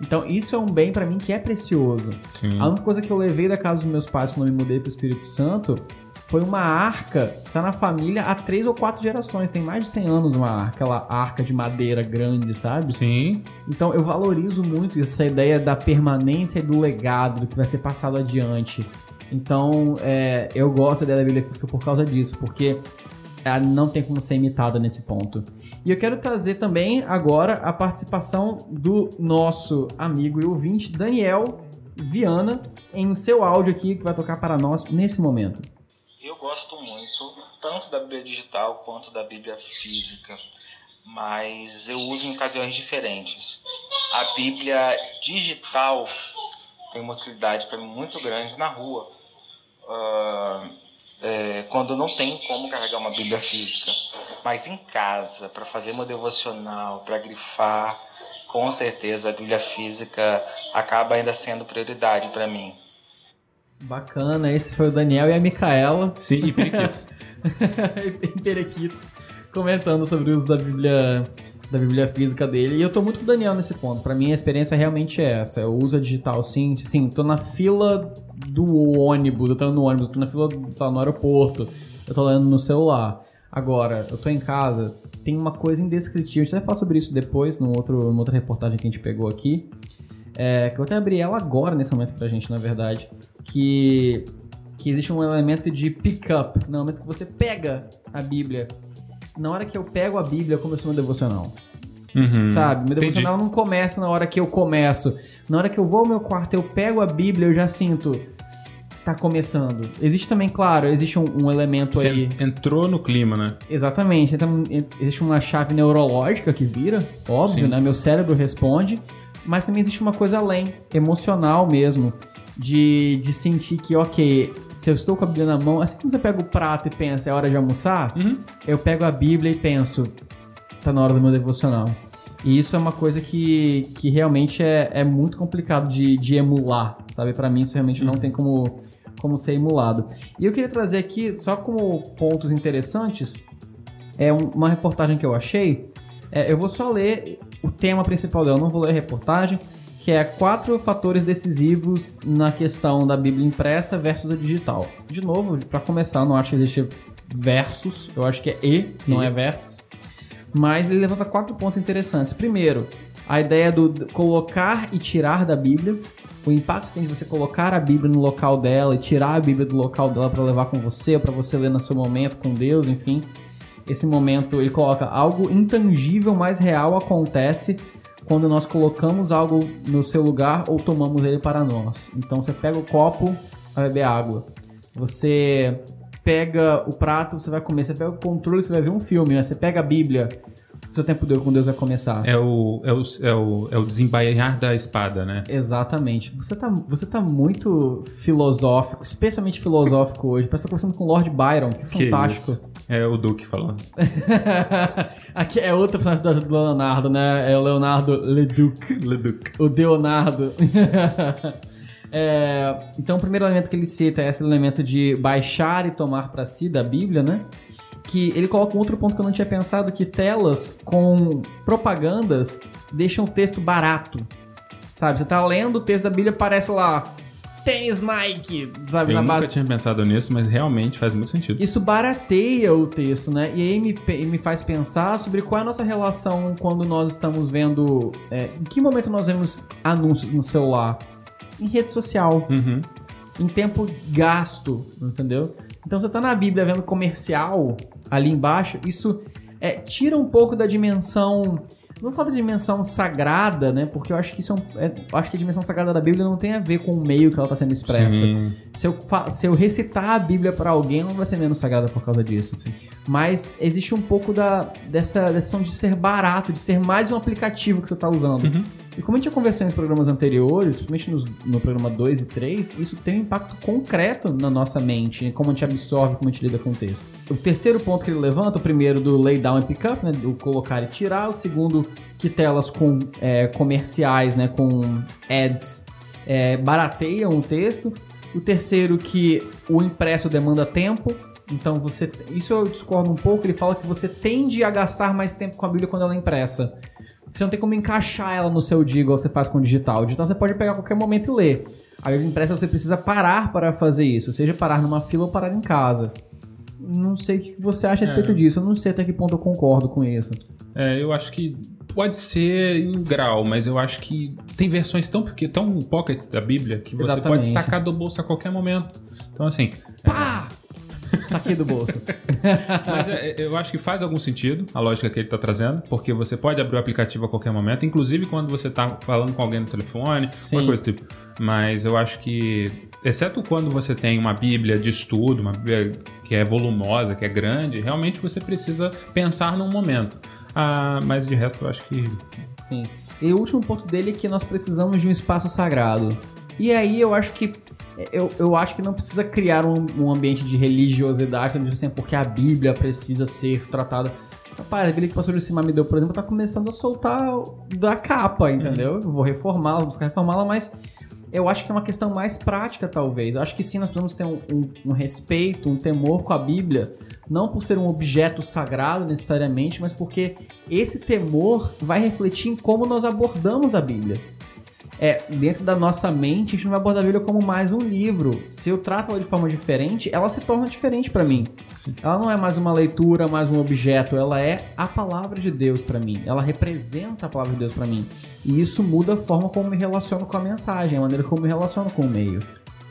A: Então isso é um bem pra mim que é precioso.
B: Sim.
A: A única coisa que eu levei da casa dos meus pais quando eu me mudei pro Espírito Santo foi uma arca que tá na família há três ou quatro gerações. Tem mais de 100 anos uma arca, aquela arca de madeira grande, sabe?
B: Sim.
A: Então eu valorizo muito essa ideia da permanência e do legado, do que vai ser passado adiante. Então é, eu gosto da Bíblia Física por causa disso, porque ela não tem como ser imitada nesse ponto. E eu quero trazer também agora a participação do nosso amigo e ouvinte Daniel Viana em seu áudio aqui que vai tocar para nós nesse momento.
E: Eu gosto muito, tanto da Bíblia digital quanto da Bíblia física, mas eu uso em ocasiões diferentes. A Bíblia digital tem uma utilidade para mim muito grande na rua, ah, é, quando não tem como carregar uma Bíblia física. Mas em casa, para fazer meu devocional, para grifar, com certeza a Bíblia física acaba ainda sendo prioridade para mim.
A: Bacana, esse foi o Daniel e a Micaela.
B: Sim, e periquitos. *laughs*
A: em Perequitos, comentando sobre o uso da Bíblia, da Bíblia física dele. E eu tô muito com o Daniel nesse ponto. Pra mim, a experiência realmente é essa. Eu uso a digital sim. Sim, tô na fila do ônibus, eu tô no ônibus, tô na fila sei lá, no aeroporto, eu tô lendo no celular. Agora, eu tô em casa, tem uma coisa indescritível. A gente vai falar sobre isso depois, num outro, numa outra reportagem que a gente pegou aqui. É, que eu até abri ela agora nesse momento pra gente, na verdade. Que, que existe um elemento de pick-up. No momento que você pega a Bíblia. Na hora que eu pego a Bíblia, começou meu devocional.
B: Uhum.
A: Sabe? Meu
B: Entendi.
A: devocional não começa na hora que eu começo. Na hora que eu vou ao meu quarto, eu pego a Bíblia, eu já sinto. Tá começando. Existe também, claro, existe um, um elemento
B: Você
A: aí.
B: entrou no clima, né?
A: Exatamente. Então, existe uma chave neurológica que vira, óbvio,
B: Sim.
A: né? Meu cérebro responde. Mas também existe uma coisa além, emocional mesmo. De, de sentir que, ok, se eu estou com a Bíblia na mão, assim como você pega o prato e pensa, é hora de almoçar,
B: Uhum.
A: eu pego a Bíblia e penso, tá na hora do meu devocional. E isso é uma coisa que, que realmente é, é muito complicado de, de emular, sabe? Pra mim isso realmente não tem como, como ser emulado. E eu queria trazer aqui, só como pontos interessantes, é um- uma reportagem que eu achei. É, eu vou só ler o tema principal dela, não vou ler a reportagem, que é quatro fatores decisivos na questão da Bíblia impressa versus a digital. De novo, pra começar, eu não acho que existe versus, eu acho que é e, não
B: E.
A: é versus. Mas ele levanta quatro pontos interessantes. Primeiro, a ideia do colocar e tirar da Bíblia. O impacto que tem de você colocar a Bíblia no local dela e tirar a Bíblia do local dela para levar com você, para você ler no seu momento com Deus, enfim. Esse momento ele coloca algo intangível, mas real acontece quando nós colocamos algo no seu lugar ou tomamos ele para nós. Então você pega o copo, vai beber água. Você pega o prato, você vai comer. Você pega o controle, você vai ver um filme. Né? Você pega a Bíblia, seu tempo deu com Deus vai começar.
B: É o, é, o, é, o, é o desembainhar da espada, né?
A: Exatamente. Você tá, você tá muito filosófico, especialmente filosófico hoje. Parece que tô conversando com o Lord Byron, que
B: Que
A: fantástico.
B: isso. É o Duke falando. *laughs*
A: Aqui é outra personagem do do Leonardo, né? É o Leonardo Leduc. *laughs*
B: Leduc.
A: O Leonardo. *laughs* É, então, o primeiro elemento que ele cita é esse elemento de baixar e tomar para si da Bíblia, né? Que ele coloca um outro ponto que eu não tinha pensado, que telas com propagandas deixam o texto barato. Sabe? Você tá lendo o texto da Bíblia, parece lá tênis Nike, sabe?
B: Eu
A: na
B: nunca
A: base.
B: tinha pensado nisso, mas realmente faz muito sentido.
A: Isso barateia o texto, né? E aí me, me faz pensar sobre qual é a nossa relação quando nós estamos vendo. é, em que momento nós vemos anúncios no celular? Em rede social,
B: Uhum.
A: em tempo gasto, entendeu? Então você tá na Bíblia vendo comercial ali embaixo, isso é, tira um pouco da dimensão. Não falo da dimensão sagrada, né? Porque eu acho que isso é, um, é- acho que a dimensão sagrada da Bíblia não tem a ver com o meio que ela está sendo expressa.
B: Sim.
A: Se eu, se eu recitar a Bíblia pra alguém, ela não vai ser menos sagrada por causa disso. Mas existe um pouco da, dessa decisão de ser barato, de ser mais um aplicativo que você tá usando.
B: Uhum.
A: E como a gente já conversou em programas anteriores, principalmente nos- no programa 2 e 3, isso tem um impacto concreto na nossa mente, em como a gente absorve, como a gente lida com o texto. O terceiro ponto que ele levanta, o primeiro do lay down e pick up, né, do colocar e tirar. O segundo, que telas com é, comerciais, né, com ads, é, barateiam o texto. O terceiro que o impresso demanda tempo. Então você. Isso eu discordo um pouco. Ele fala que você tende a gastar mais tempo com a Bíblia quando ela é impressa. Você não tem como encaixar ela no seu dia igual você faz com o digital. O digital você pode pegar a qualquer momento e ler. A Bíblia impressa você precisa parar para fazer isso, seja parar numa fila ou parar em casa. Não sei o que você acha a respeito
B: É.
A: disso. Eu não sei até que ponto eu concordo com isso.
B: É, eu acho que pode ser em grau, mas eu acho que tem versões tão, porque tão pockets da Bíblia que você
A: Exatamente.
B: pode sacar do bolso a qualquer momento. Então, assim,
A: Pá! Saquei do bolso. *laughs*
B: Mas é, eu acho que faz algum sentido a lógica que ele está trazendo, porque você pode abrir o aplicativo a qualquer momento, inclusive quando você está falando com alguém no telefone,
A: Sim.
B: uma coisa do tipo. Mas eu acho que, exceto quando você tem uma Bíblia de estudo, uma Bíblia que é volumosa, que é grande, realmente você precisa pensar num momento. Ah, mas de resto eu acho que
A: Sim. E o último ponto dele é que nós precisamos de um espaço sagrado. E aí eu acho que eu, eu acho que não precisa criar um, um ambiente de religiosidade, onde assim, porque a Bíblia precisa ser tratada. Rapaz, a Bíblia que o pastor de cima me deu, por exemplo, tá começando a soltar da capa, entendeu? Eu vou reformá-la, vou buscar reformá-la, mas eu acho que é uma questão mais prática, talvez. Eu acho que sim, nós precisamos ter um, um- um respeito, um temor com a Bíblia, não por ser um objeto sagrado necessariamente, mas porque esse temor vai refletir em como nós abordamos a Bíblia. É, dentro da nossa mente, a gente não vai abordar a Bíblia como mais um livro. Se eu trato ela de forma diferente, ela se torna diferente pra mim. Ela não é mais uma leitura, mais um objeto, ela é a palavra de Deus pra mim. Ela representa a palavra de Deus pra mim. E isso muda a forma como me relaciono com a mensagem, a maneira como me relaciono com o meio.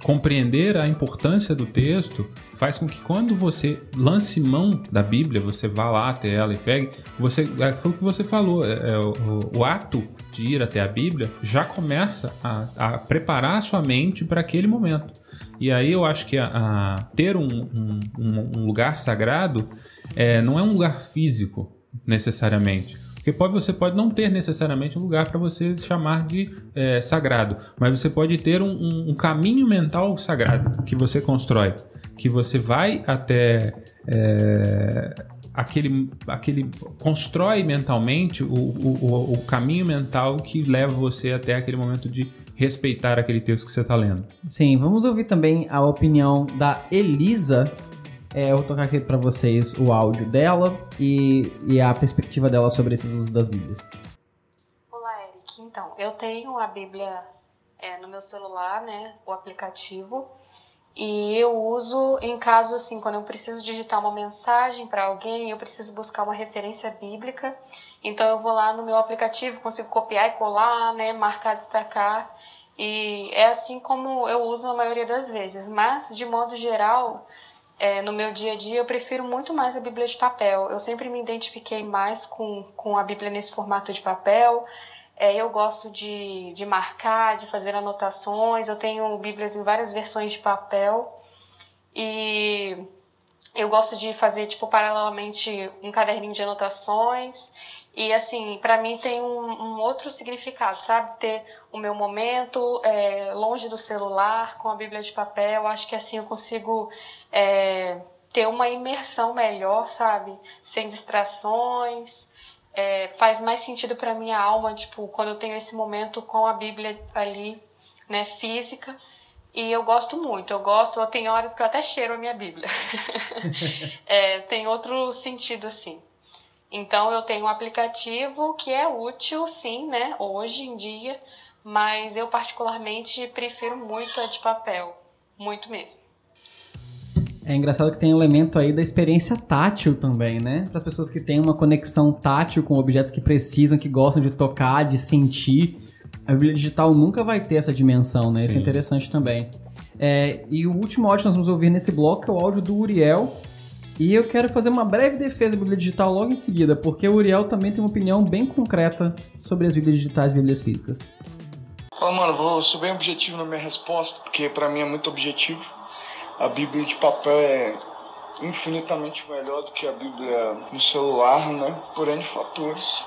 B: Compreender a importância do texto faz com que quando você lance mão da Bíblia, você vá lá até ela e pegue, você, é, foi o que você falou, é, é, o, o ato de ir até a Bíblia já começa a, a preparar a sua mente para aquele momento. E aí eu acho que a, a ter um, um- um- lugar sagrado é, não é um lugar físico necessariamente. Porque pode, você pode não ter necessariamente um lugar para você chamar de é, sagrado, mas você pode ter um, um- um caminho mental sagrado que você constrói, que você vai até é, aquele, aquele constrói mentalmente o, o, o- o caminho mental que leva você até aquele momento de respeitar aquele texto que você está lendo.
A: Sim, vamos ouvir também a opinião da Elisa. É, eu vou tocar aqui pra vocês o áudio dela e, e a perspectiva dela sobre esses usos das Bíblias.
F: Olá, Eric. Então, eu tenho a Bíblia é, no meu celular, né, o aplicativo, e eu uso em caso assim, quando eu preciso digitar uma mensagem para alguém, eu preciso buscar uma referência bíblica. Então eu vou lá no meu aplicativo, consigo copiar e colar, né, marcar, destacar. E é assim como eu uso a maioria das vezes. Mas de modo geral, é, no meu dia a dia, eu prefiro muito mais a Bíblia de papel. Eu sempre me identifiquei mais com, com a Bíblia nesse formato de papel. É, eu gosto de, de marcar, de fazer anotações. Eu tenho Bíblias em várias versões de papel. E eu gosto de fazer, tipo, paralelamente um caderninho de anotações. E, assim, para mim tem um, um outro significado, sabe? Ter o meu momento é, longe do celular, com a Bíblia de papel. Acho que assim eu consigo é, ter uma imersão melhor, sabe? Sem distrações. É, faz mais sentido para minha alma, tipo, quando eu tenho esse momento com a Bíblia ali, né, física. E eu gosto muito, eu gosto, tem horas que eu até cheiro a minha Bíblia. *laughs* É, tem outro sentido assim. Então eu tenho um aplicativo que é útil, sim, né, hoje em dia, mas eu particularmente prefiro muito a de papel, muito mesmo.
A: É engraçado que tem elemento aí da experiência tátil também, né? Para as pessoas que têm uma conexão tátil com objetos que precisam, que gostam de tocar, de sentir. A Bíblia digital nunca vai ter essa dimensão, né? Isso é
B: Sim.
A: interessante também. É, e o último áudio que nós vamos ouvir nesse bloco é o áudio do Uriel. E eu quero fazer uma breve defesa da Bíblia digital logo em seguida, porque o Uriel também tem uma opinião bem concreta sobre as Bíblias digitais e Bíblias físicas.
G: Fala, mano, vou ser bem objetivo na minha resposta, porque pra mim é muito objetivo. A Bíblia de papel é infinitamente melhor do que a Bíblia no celular, né? Por N fatores.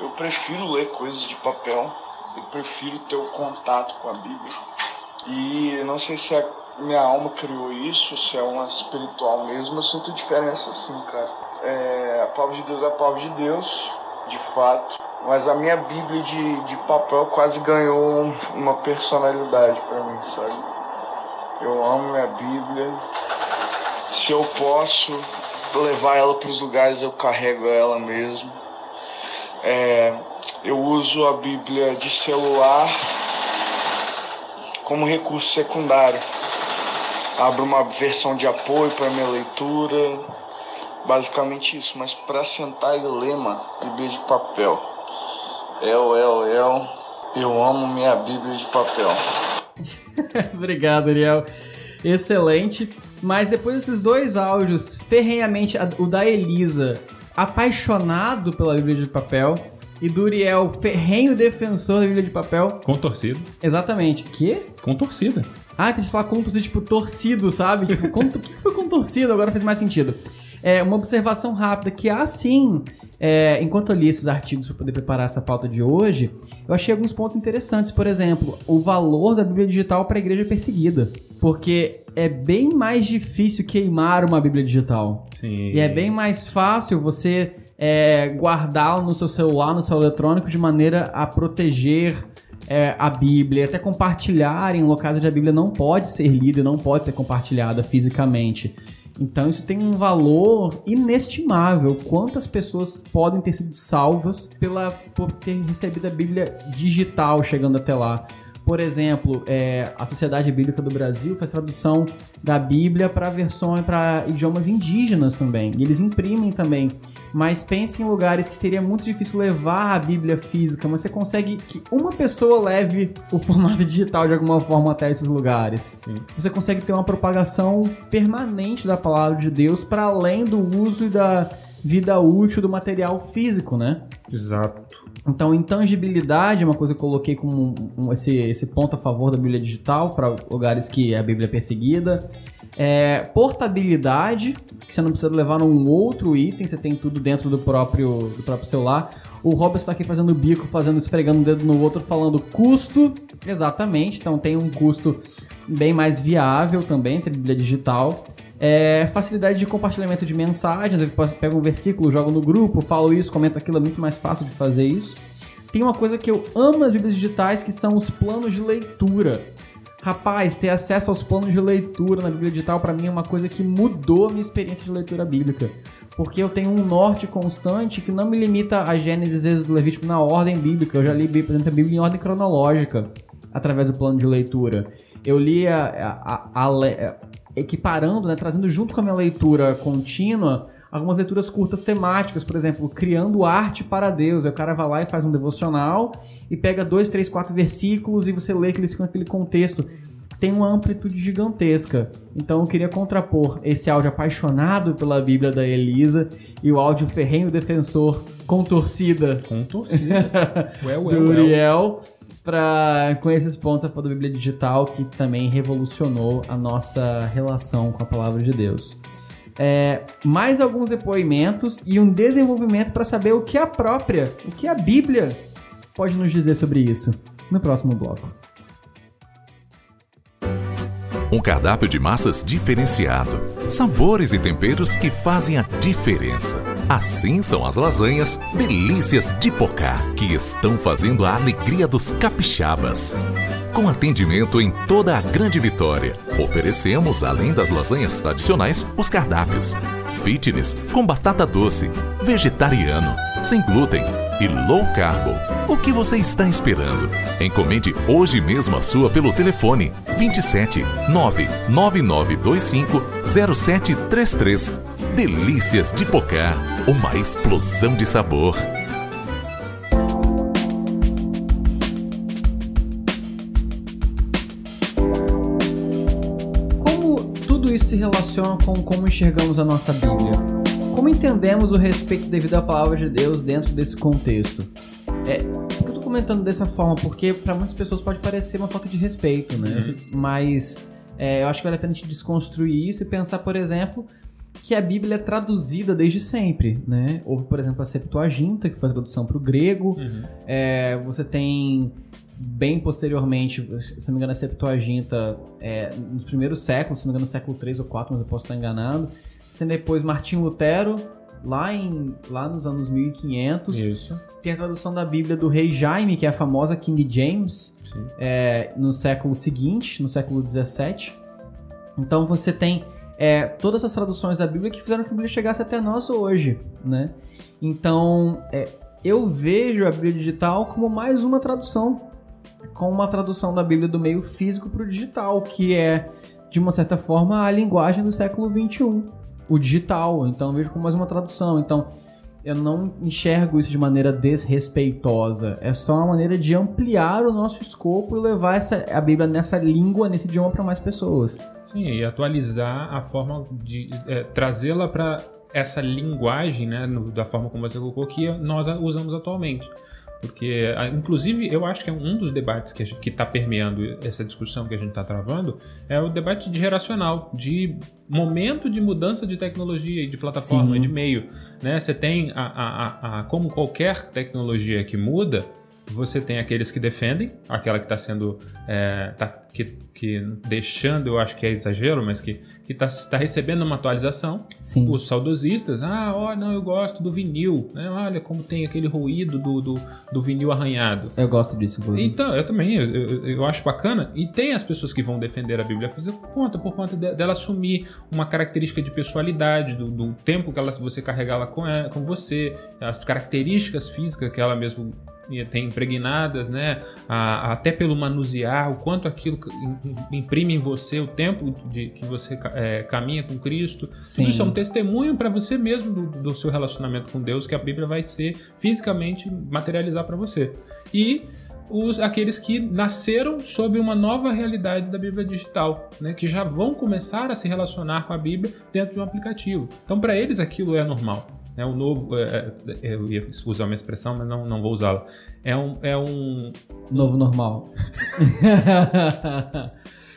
G: Eu prefiro ler coisas de papel, eu prefiro ter o contato com a Bíblia. E não sei se a minha alma criou isso, se é uma espiritual mesmo, eu sinto diferença assim, cara. É, a palavra de Deus é a palavra de Deus, de fato. Mas a minha Bíblia de, de papel quase ganhou um- uma personalidade pra mim, sabe? Eu amo minha Bíblia. Se eu posso levar ela para os lugares, eu carrego ela mesmo. É, eu uso a Bíblia de celular como recurso secundário. Abro uma versão de apoio para minha leitura, basicamente isso. Mas para sentar e ler, mano, Bíblia de papel. El, el, el. Eu amo minha Bíblia de papel. *laughs*
A: Obrigado, Ariel. Excelente. Mas depois desses dois áudios, ferrenhamente, o da Elisa, apaixonado pela Bíblia de papel, e do Uriel, ferrenho defensor da Bíblia de papel.
B: Com torcida.
A: Exatamente. Que?
B: Com torcida.
A: Ah, tem que falar com torcida, tipo, torcido, sabe? Tipo, com- *laughs* o que foi com torcido? Agora fez mais sentido. É, uma observação rápida, que há sim, é, enquanto eu li esses artigos para poder preparar essa pauta de hoje, eu achei alguns pontos interessantes. Por exemplo, o valor da Bíblia digital para a igreja perseguida. Porque é bem mais difícil queimar uma Bíblia digital.
B: Sim.
A: E é bem mais fácil você é, guardá-lo no seu celular, no seu eletrônico, de maneira a proteger é, a Bíblia, até compartilhar em locais onde a Bíblia não pode ser lida e não pode ser compartilhada fisicamente. Então isso tem um valor inestimável. Quantas pessoas podem ter sido salvas pela, por ter recebido a Bíblia digital chegando até lá? Por exemplo, é, a Sociedade Bíblica do Brasil faz tradução da Bíblia para versões para idiomas indígenas também. E eles imprimem também. Mas pense em lugares que seria muito difícil levar a Bíblia física, mas você consegue que uma pessoa leve o formato digital de alguma forma até esses lugares.
B: Sim.
A: Você consegue ter uma propagação permanente da palavra de Deus para além do uso e da vida útil do material físico, né?
B: Exato.
A: Então, intangibilidade é uma coisa que eu coloquei como um- um- esse, esse ponto a favor da Bíblia digital para lugares que a Bíblia é perseguida. É, portabilidade, que você não precisa levar num outro item, você tem tudo dentro do próprio, do próprio celular. O Robert está aqui fazendo bico, fazendo, esfregando o dedo no outro, falando custo. Exatamente, então tem um custo bem mais viável também entre Bíblia digital. É, facilidade de compartilhamento de mensagens, eu pego um versículo, jogo no grupo, falo isso, comento aquilo, é muito mais fácil de fazer isso. Tem uma coisa que eu amo nas Bíblias digitais, que são os planos de leitura. Rapaz, ter acesso aos planos de leitura na Bíblia digital pra mim é uma coisa que mudou a minha experiência de leitura bíblica. Porque eu tenho um norte constante que não me limita a Gênesis Êxodo, Levítico na ordem bíblica. Eu já li, por exemplo, a Bíblia em ordem cronológica através do plano de leitura. Eu li a, a- a- a- equiparando, né, trazendo junto com a minha leitura contínua algumas leituras curtas temáticas, por exemplo, criando arte para Deus. Aí o cara vai lá e faz um devocional e pega dois, três, quatro versículos e você lê aqueles naquele contexto. Tem uma amplitude gigantesca. Então eu queria contrapor esse áudio apaixonado pela Bíblia da Elisa e o áudio ferrenho defensor com torcida
B: Com torcida. *laughs* well, well,
A: do. Uriel pra, com esses pontos a da Bíblia Digital que também revolucionou a nossa relação com a palavra de Deus. É, mais alguns depoimentos e um desenvolvimento para saber o que a própria, o que a Bíblia pode nos dizer sobre isso no próximo bloco.
H: Um cardápio de massas diferenciado, sabores e temperos que fazem a diferença. Assim são as lasanhas Delícias de Pocá, que estão fazendo a alegria dos capixabas. Com atendimento em toda a Grande Vitória, oferecemos, além das lasanhas tradicionais, os cardápios fitness com batata doce, vegetariano, sem glúten e low carbo. O que você está esperando? Encomende hoje mesmo a sua pelo telefone 27 99925 0733. Delícias de Pocá, uma explosão de sabor.
A: Como tudo isso se relaciona com como enxergamos a nossa Bíblia? Entendemos o respeito devido à palavra de Deus dentro desse contexto? É, por que eu tô comentando dessa forma? Porque para muitas pessoas pode parecer uma falta de respeito, né? Mas é, eu acho que vale a pena a gente desconstruir isso e pensar, por exemplo, que a Bíblia é traduzida desde sempre, né? Houve, por exemplo, a Septuaginta, que foi a tradução para o grego. É, você tem bem posteriormente, se não me engano, a Septuaginta é, nos primeiros séculos, se não me engano, no século 3 ou 4, mas eu posso estar enganado. Tem depois Martinho Lutero, lá, em, lá nos anos 1500.
B: Isso.
A: Tem a tradução da Bíblia do rei Jaime, que é a famosa King James, é, no século seguinte, no século 17. Então você tem é, todas as traduções da Bíblia que fizeram que a Bíblia chegasse até nós hoje, né? Então é, eu vejo a Bíblia digital como mais uma tradução, como uma tradução da Bíblia do meio físico para o digital, que é de uma certa forma a linguagem do século 21, o digital. Então eu vejo como mais uma tradução. Então eu não enxergo isso de maneira desrespeitosa. É só uma maneira de ampliar o nosso escopo e levar essa, a Bíblia nessa língua, nesse idioma para mais pessoas.
B: Sim, e atualizar a forma de é, trazê-la para essa linguagem, né, no, da forma como você colocou, que nós usamos atualmente. Porque, inclusive, eu acho que é um dos debates que está permeando essa discussão que a gente está travando é o debate de geracional, de momento de mudança de tecnologia e de plataforma, Sim. de meio. Né? Você tem, a, a, a, como qualquer tecnologia que muda, você tem aqueles que defendem, aquela que está sendo. É, tá, que, que deixando, eu acho que é exagero, mas que está tá recebendo uma atualização.
A: Sim.
B: Os saudosistas, ah, ó, não, eu gosto do vinil. Né? Olha como tem aquele ruído do, do, do vinil arranhado.
A: Eu gosto disso.
B: Então, eu também, eu, eu, eu, acho bacana. E tem as pessoas que vão defender a Bíblia fazer por conta, por conta de, dela assumir uma característica de pessoalidade, do, do tempo que ela, você carregar ela com, é, com você, as características físicas que ela mesmo tem impregnadas, né? A, até pelo manusear, o quanto aquilo imprime em você, o tempo de que você é, caminha com Cristo. Sim. Tudo isso é um testemunho para você mesmo do, do, seu relacionamento com Deus, que a Bíblia vai ser fisicamente materializar para você. E os, aqueles que nasceram sob uma nova realidade da Bíblia digital, né, que já vão começar a se relacionar com a Bíblia dentro de um aplicativo. Então, para eles, aquilo é normal. É um novo. É, é, eu ia usar uma expressão, mas não, não vou usá-la. É um, é um.
A: Novo normal. *laughs*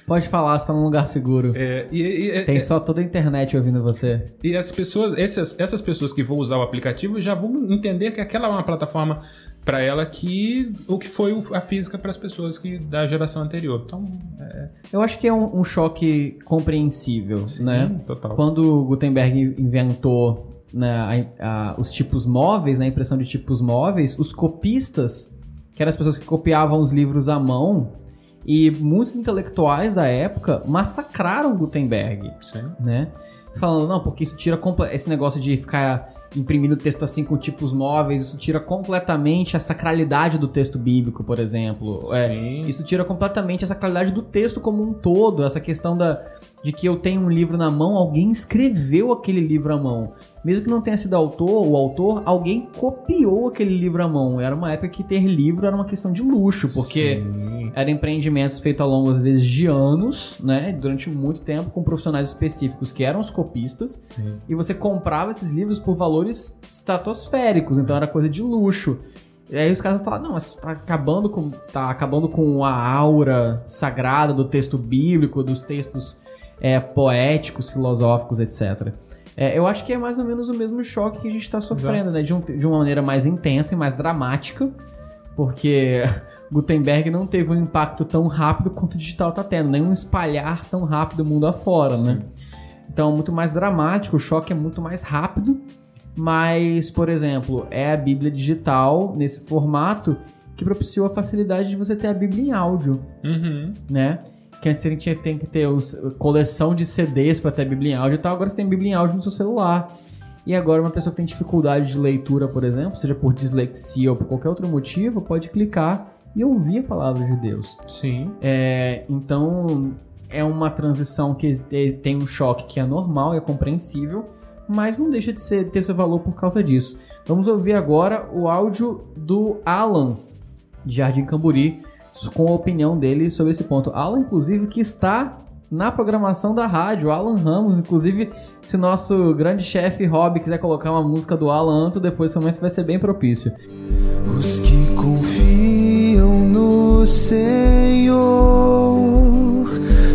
A: Pode falar, você tá num lugar seguro.
B: É, e, e, é,
A: Tem é, só toda a internet ouvindo você.
B: E as pessoas, essas, essas pessoas que vão usar o aplicativo já vão entender que aquela é uma plataforma para ela que o que foi a física para as pessoas que da geração anterior. Então,
A: é... eu acho que é um, um choque compreensível, Sim, né?
B: Total.
A: Quando Gutenberg inventou né, a, a, os tipos móveis, na né, impressão de tipos móveis, os copistas, que eram as pessoas que copiavam os livros à mão, e muitos intelectuais da época massacraram Gutenberg,
B: Sim.
A: né? Falando, não, porque isso tira esse negócio de ficar imprimindo texto assim com tipos móveis, isso tira completamente a sacralidade do texto bíblico, por exemplo. É, isso tira completamente a sacralidade do texto como um todo, essa questão da, de que eu tenho um livro na mão, alguém escreveu aquele livro à mão. Mesmo que não tenha sido autor, o autor, alguém copiou aquele livro à mão. Era uma época que ter livro era uma questão de luxo, porque Sim. eram empreendimentos feitos ao longo, às vezes, de anos, né? Durante muito tempo, com profissionais específicos que eram os copistas.
B: Sim.
A: E você comprava esses livros por valores estratosféricos, então era coisa de luxo. E aí os caras falam, não, mas tá acabando com, tá acabando com a aura sagrada do texto bíblico, dos textos é, poéticos, filosóficos, etc. É, eu acho que é mais ou menos o mesmo choque que a gente está sofrendo, né? De, um, de uma maneira mais intensa e mais dramática, porque *laughs* Gutenberg não teve um impacto tão rápido quanto o digital está tendo, nem um espalhar tão rápido mundo afora, né? Sim. né? Então, muito mais dramático, o choque é muito mais rápido, mas, por exemplo, é a Bíblia digital nesse formato que propiciou a facilidade de você ter a Bíblia em áudio,
B: uhum.
A: né? Que antes a gente tem que ter os, coleção de CDs para ter Bíblia em áudio e tal, agora você tem Bíblia em áudio no seu celular. E agora uma pessoa que tem dificuldade de leitura, por exemplo, seja por dislexia ou por qualquer outro motivo, pode clicar e ouvir a palavra de Deus.
B: Sim.
A: É, então é uma transição que tem um choque que é normal e é compreensível, mas não deixa de ser, ter seu valor por causa disso. Vamos ouvir agora o áudio do Alan, de Jardim Camburi, com a opinião dele sobre esse ponto. Alan, inclusive, que está na programação da rádio, Alan Ramos. Inclusive, se o nosso grande chefe Rob quiser colocar uma música do Alan antes ou depois, esse momento vai ser bem propício.
I: Os que confiam no Senhor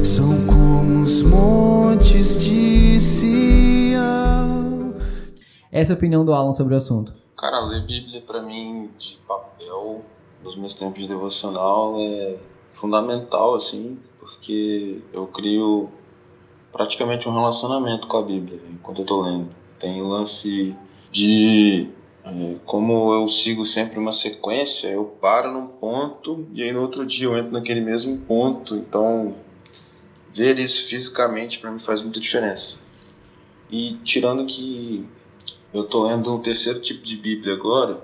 I: são como os montes de Sião.
A: Essa é a opinião do Alan sobre o assunto.
J: Cara, ler Bíblia para mim de papel nos meus tempos de devocional é fundamental, assim, porque eu crio praticamente um relacionamento com a Bíblia enquanto eu estou lendo. Tem lance de é, como eu sigo sempre uma sequência, eu paro num ponto e aí no outro dia eu entro naquele mesmo ponto. Então ver isso fisicamente para mim faz muita diferença. E tirando que eu tô lendo um terceiro tipo de Bíblia agora,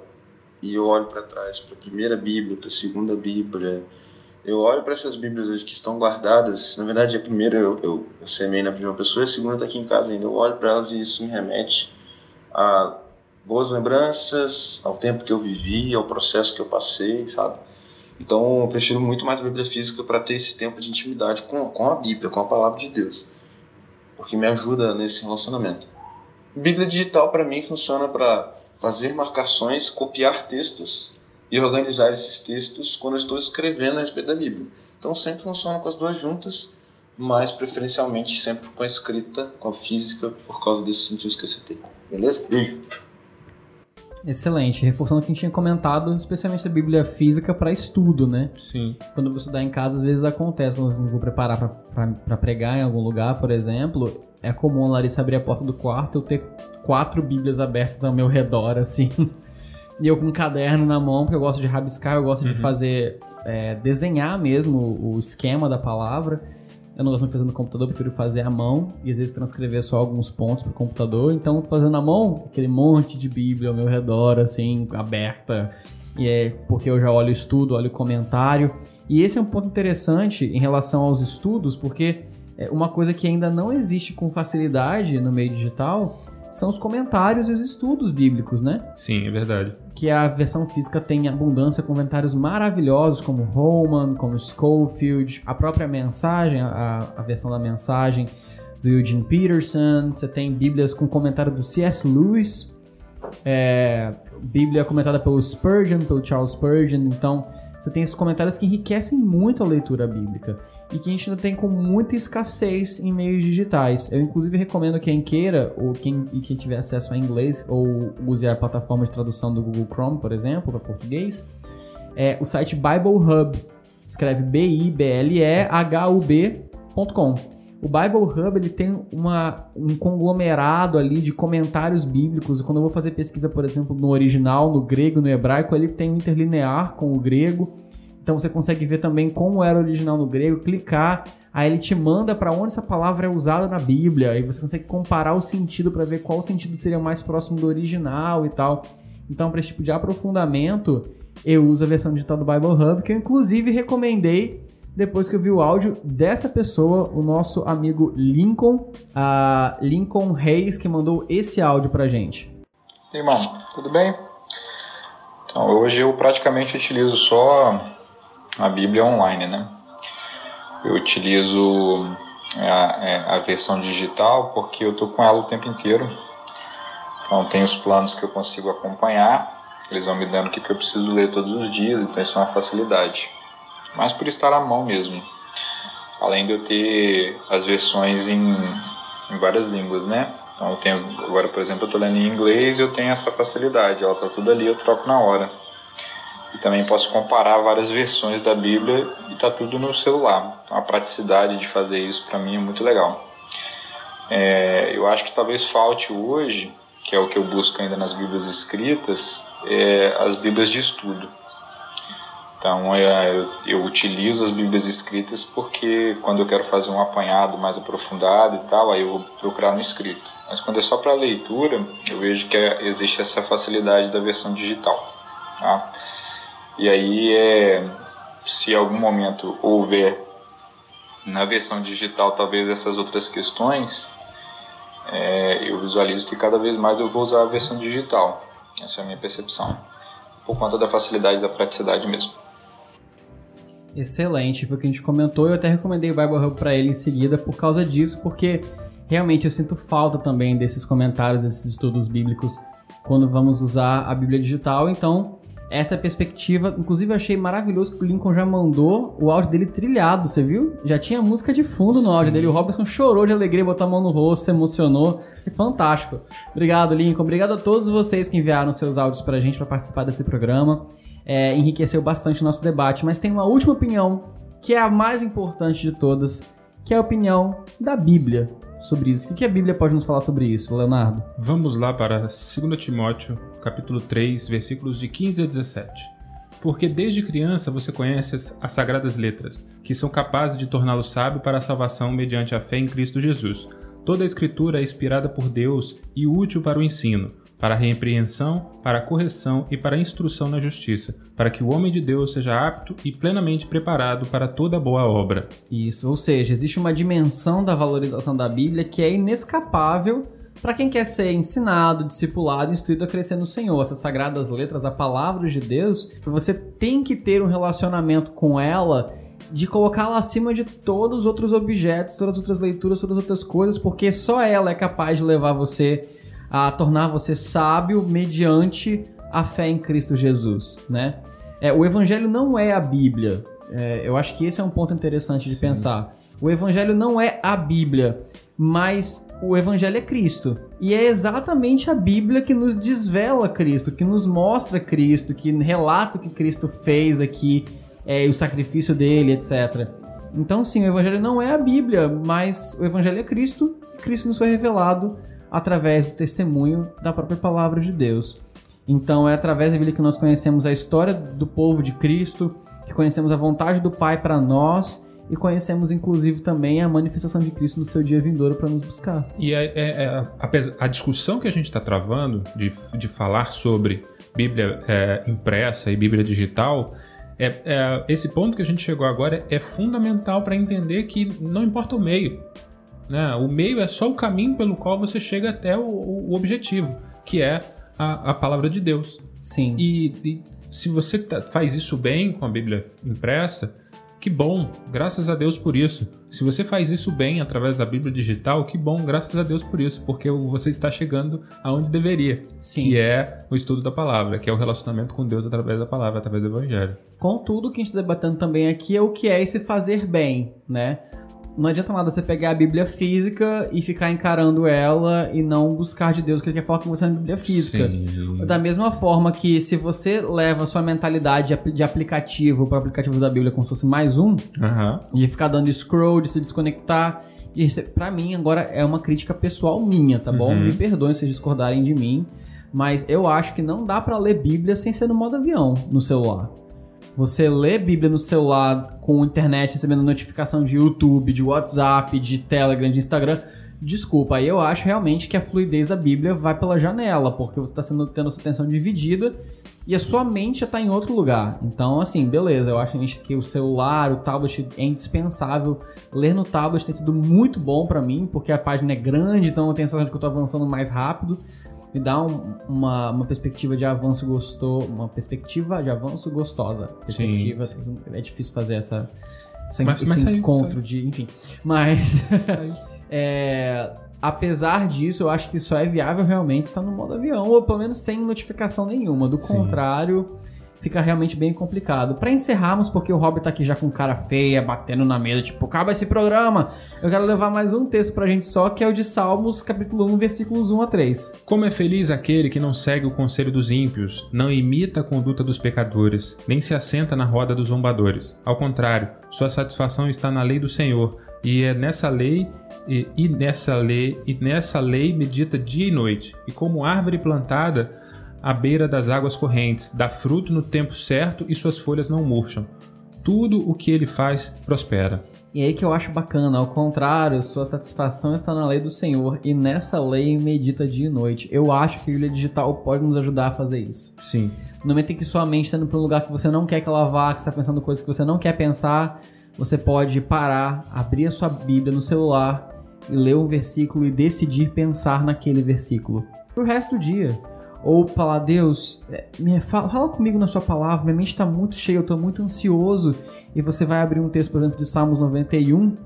J: e eu olho para trás, para a primeira Bíblia, para a segunda Bíblia, eu olho para essas Bíblias hoje que estão guardadas. Na verdade, a primeira eu, eu, eu semei na primeira pessoa, a segunda está aqui em casa ainda. Eu olho para elas e isso me remete a boas lembranças, ao tempo que eu vivi, ao processo que eu passei, sabe? Então, eu prefiro muito mais a Bíblia física para ter esse tempo de intimidade com, com a Bíblia, com a palavra de Deus, porque me ajuda nesse relacionamento. Bíblia digital para mim funciona para fazer marcações, copiar textos e organizar esses textos quando eu estou escrevendo a respeito da Bíblia. Então sempre funciona com as duas juntas, mas preferencialmente sempre com a escrita, com a física, por causa desses sentidos que eu citei. Beleza? Beijo!
A: Excelente. Reforçando o que a gente tinha comentado, especialmente a Bíblia física para estudo, né?
B: Sim.
A: Quando você estudar em casa, às vezes acontece, quando eu vou preparar para pregar em algum lugar, por exemplo, é comum a Larissa abrir a porta do quarto e eu ter quatro Bíblias abertas ao meu redor, assim. *laughs* e eu com um caderno na mão, porque eu gosto de rabiscar, eu gosto uhum. de fazer, é, desenhar mesmo o esquema da palavra. Eu não gosto de fazer no computador, prefiro fazer à mão e às vezes transcrever só alguns pontos pro computador. Então, fazendo à mão, aquele monte de Bíblia ao meu redor, assim, aberta. E é porque eu já olho o estudo, olho o comentário. E esse é um ponto interessante em relação aos estudos, porque é uma coisa que ainda não existe com facilidade no meio digital são os comentários e os estudos bíblicos, né?
B: Sim, é verdade.
A: Que a versão física tem abundância, comentários maravilhosos, como Roman, como Schofield, a própria mensagem, a, a versão da mensagem do Eugene Peterson. Você tem bíblias com comentário do C.S. Lewis, é, bíblia comentada pelo Spurgeon, pelo Charles Spurgeon. Então, você tem esses comentários que enriquecem muito a leitura bíblica e que a gente ainda tem com muita escassez em meios digitais. Eu inclusive recomendo quem queira ou quem, e quem tiver acesso a inglês ou use a plataforma de tradução do Google Chrome, por exemplo, para português, é o site Bible Hub. Escreve B I B L E H U B.com. O Bible Hub ele tem uma, um conglomerado ali de comentários bíblicos. Quando eu vou fazer pesquisa, por exemplo, no original, no grego, no hebraico, ele tem um interlinear com o grego. Então você consegue ver também como era o original no grego, clicar, aí ele te manda para onde essa palavra é usada na Bíblia, aí você consegue comparar o sentido para ver qual sentido seria mais próximo do original e tal. Então, para esse tipo de aprofundamento, eu uso a versão digital do Bible Hub, que eu inclusive recomendei depois que eu vi o áudio dessa pessoa, o nosso amigo Lincoln, a Lincoln Reis, que mandou esse áudio pra gente.
K: Irmão, tudo bem? Então, hoje eu praticamente utilizo só a Bíblia online, né? Eu utilizo é, a, é, a versão digital porque eu tô com ela o tempo inteiro. Então tem os planos que eu consigo acompanhar, eles vão me dando o que eu preciso ler todos os dias, então isso é uma facilidade. Mas por estar à mão mesmo. Além de eu ter as versões em, em várias línguas, né? Então eu tenho, agora por exemplo, eu estou lendo em inglês e eu tenho essa facilidade, ela tá tudo ali, eu troco na hora. E também posso comparar várias versões da Bíblia e tá tudo no celular. Então a praticidade de fazer isso para mim é muito legal. É, eu acho que talvez falte hoje, que é o que eu busco ainda nas Bíblias escritas, é as Bíblias de estudo. Então é, eu, eu, utilizo as Bíblias escritas porque quando eu quero fazer um apanhado mais aprofundado e tal, aí eu vou procurar no escrito. Mas quando é só para leitura, eu vejo que é, existe essa facilidade da versão digital. Tá? E aí, é, se algum momento houver na versão digital talvez essas outras questões, é, eu visualizo que cada vez mais eu vou usar a versão digital. Essa é a minha percepção. Por conta da facilidade da praticidade mesmo.
A: Excelente, foi o que a gente comentou. Eu até recomendei o Bible Hub para ele em seguida por causa disso, porque realmente eu sinto falta também desses comentários, desses estudos bíblicos quando vamos usar a Bíblia digital. Então, essa perspectiva. Inclusive, eu achei maravilhoso que o Lincoln já mandou o áudio dele trilhado, você viu? Já tinha música de fundo no Sim. áudio dele. O Robson chorou de alegria, botou a mão no rosto, se emocionou. Foi fantástico. Obrigado, Lincoln. Obrigado a todos vocês que enviaram seus áudios pra gente para participar desse programa. É, enriqueceu bastante o nosso debate. Mas tem uma última opinião, que é a mais importante de todas, que é a opinião da Bíblia sobre isso. O que a Bíblia pode nos falar sobre isso, Leonardo?
B: Vamos lá para 2 Timóteo, capítulo 3, versículos de 15 a 17. Porque desde criança você conhece as, as sagradas letras, que são capazes de torná-lo sábio para a salvação mediante a fé em Cristo Jesus. Toda a escritura é inspirada por Deus e útil para o ensino, para a repreensão, para a correção e para a instrução na justiça, para que o homem de Deus seja apto e plenamente preparado para toda boa obra.
A: Isso, ou seja, existe uma dimensão da valorização da Bíblia que é inescapável para quem quer ser ensinado, discipulado, instruído a crescer no Senhor. Essas sagradas letras, a palavra de Deus, você tem que ter um relacionamento com ela de colocá-la acima de todos os outros objetos, todas as outras leituras, todas as outras coisas, porque só ela é capaz de levar você a tornar você sábio mediante a fé em Cristo Jesus, né? É, o Evangelho não é a Bíblia. É, eu acho que esse é um ponto interessante de Sim. pensar. O Evangelho não é a Bíblia, mas o Evangelho é Cristo. E é exatamente a Bíblia que nos desvela Cristo, que nos mostra Cristo, que relata o que Cristo fez aqui, é, o sacrifício dele, etc. Então, sim, o Evangelho não é a Bíblia, mas o Evangelho é Cristo, Cristo nos foi revelado através do testemunho da própria palavra de Deus. Então é através da Bíblia que nós conhecemos a história do povo de Cristo, que conhecemos a vontade do Pai para nós e conhecemos inclusive também a manifestação de Cristo no seu dia vindouro para nos buscar.
B: E é, é, é a, discussão que a gente está travando de, de falar sobre Bíblia é, impressa e Bíblia digital, é, é, esse ponto que a gente chegou agora é fundamental para entender que não importa o meio. Né? O meio é só o caminho pelo qual você chega até o, o objetivo, que é a, a, palavra de Deus.
A: Sim.
B: E, e se você tá, faz isso bem com a Bíblia impressa, que bom, graças a Deus por isso. Se você faz isso bem através da Bíblia digital, que bom, graças a Deus por isso, porque você está chegando aonde deveria, Sim. que é o estudo da palavra, que é o relacionamento com Deus através da palavra, através do Evangelho.
A: Contudo, o que a gente está debatendo também aqui é o que é esse fazer bem, né? Não adianta nada você pegar a Bíblia física e ficar encarando ela e não buscar de Deus o que ele quer falar com você na Bíblia física. Sim. Da mesma forma que se você leva a sua mentalidade de aplicativo para o aplicativo da Bíblia como se fosse mais um, uhum. de ficar dando scroll, de se desconectar, de, pra mim agora é uma crítica pessoal minha, tá bom? Uhum. Me perdoem se discordarem de mim, mas eu acho que não dá para ler Bíblia sem ser no modo avião no celular. Você lê Bíblia no celular com internet, recebendo notificação de YouTube, de WhatsApp, de Telegram, de Instagram. Desculpa, aí eu acho realmente que a fluidez da Bíblia vai pela janela, porque você está tendo a sua atenção dividida e a sua mente já está em outro lugar. Então, assim, beleza, eu acho que o celular, o tablet é indispensável. Ler no tablet tem sido muito bom para mim, porque a página é grande, então eu tenho a sensação de que eu estou avançando mais rápido me dá um, uma, uma perspectiva de avanço gostoso, uma perspectiva de avanço gostosa. Perspectiva, Sim. é difícil fazer essa, essa mas, esse mas encontro saiu. de, enfim. Mas *laughs* é, apesar disso, eu acho que só é viável realmente estar no modo avião, ou pelo menos sem notificação nenhuma. Do Sim. contrário, fica realmente bem complicado. Para encerrarmos, porque o Rob tá aqui já com cara feia, batendo na mesa, tipo, acaba esse programa. Eu quero levar mais um texto pra gente só, que é o de Salmos, capítulo 1, versículos 1 a 3.
B: Como é feliz aquele que não segue o conselho dos ímpios, não imita a conduta dos pecadores, nem se assenta na roda dos zombadores. Ao contrário, sua satisfação está na lei do Senhor, e é nessa lei e, e nessa lei e nessa lei medita dia e noite. E como árvore plantada à beira das águas correntes, dá fruto no tempo certo e suas folhas não murcham. Tudo o que ele faz prospera.
A: E aí que eu acho bacana, ao contrário, sua satisfação está na lei do Senhor e nessa lei medita dia e noite. Eu acho que a Bíblia Digital pode nos ajudar a fazer isso.
B: Sim.
A: No momento em que sua mente está indo para um lugar que você não quer que ela vá, que está pensando coisas que você não quer pensar, você pode parar, abrir a sua Bíblia no celular e ler um versículo e decidir pensar naquele versículo. Pro resto do dia. Ou falar, Deus, é, me, fala, fala, comigo na sua palavra, minha mente está muito cheia, eu estou muito ansioso. E você vai abrir um texto, por exemplo, de Salmos 91,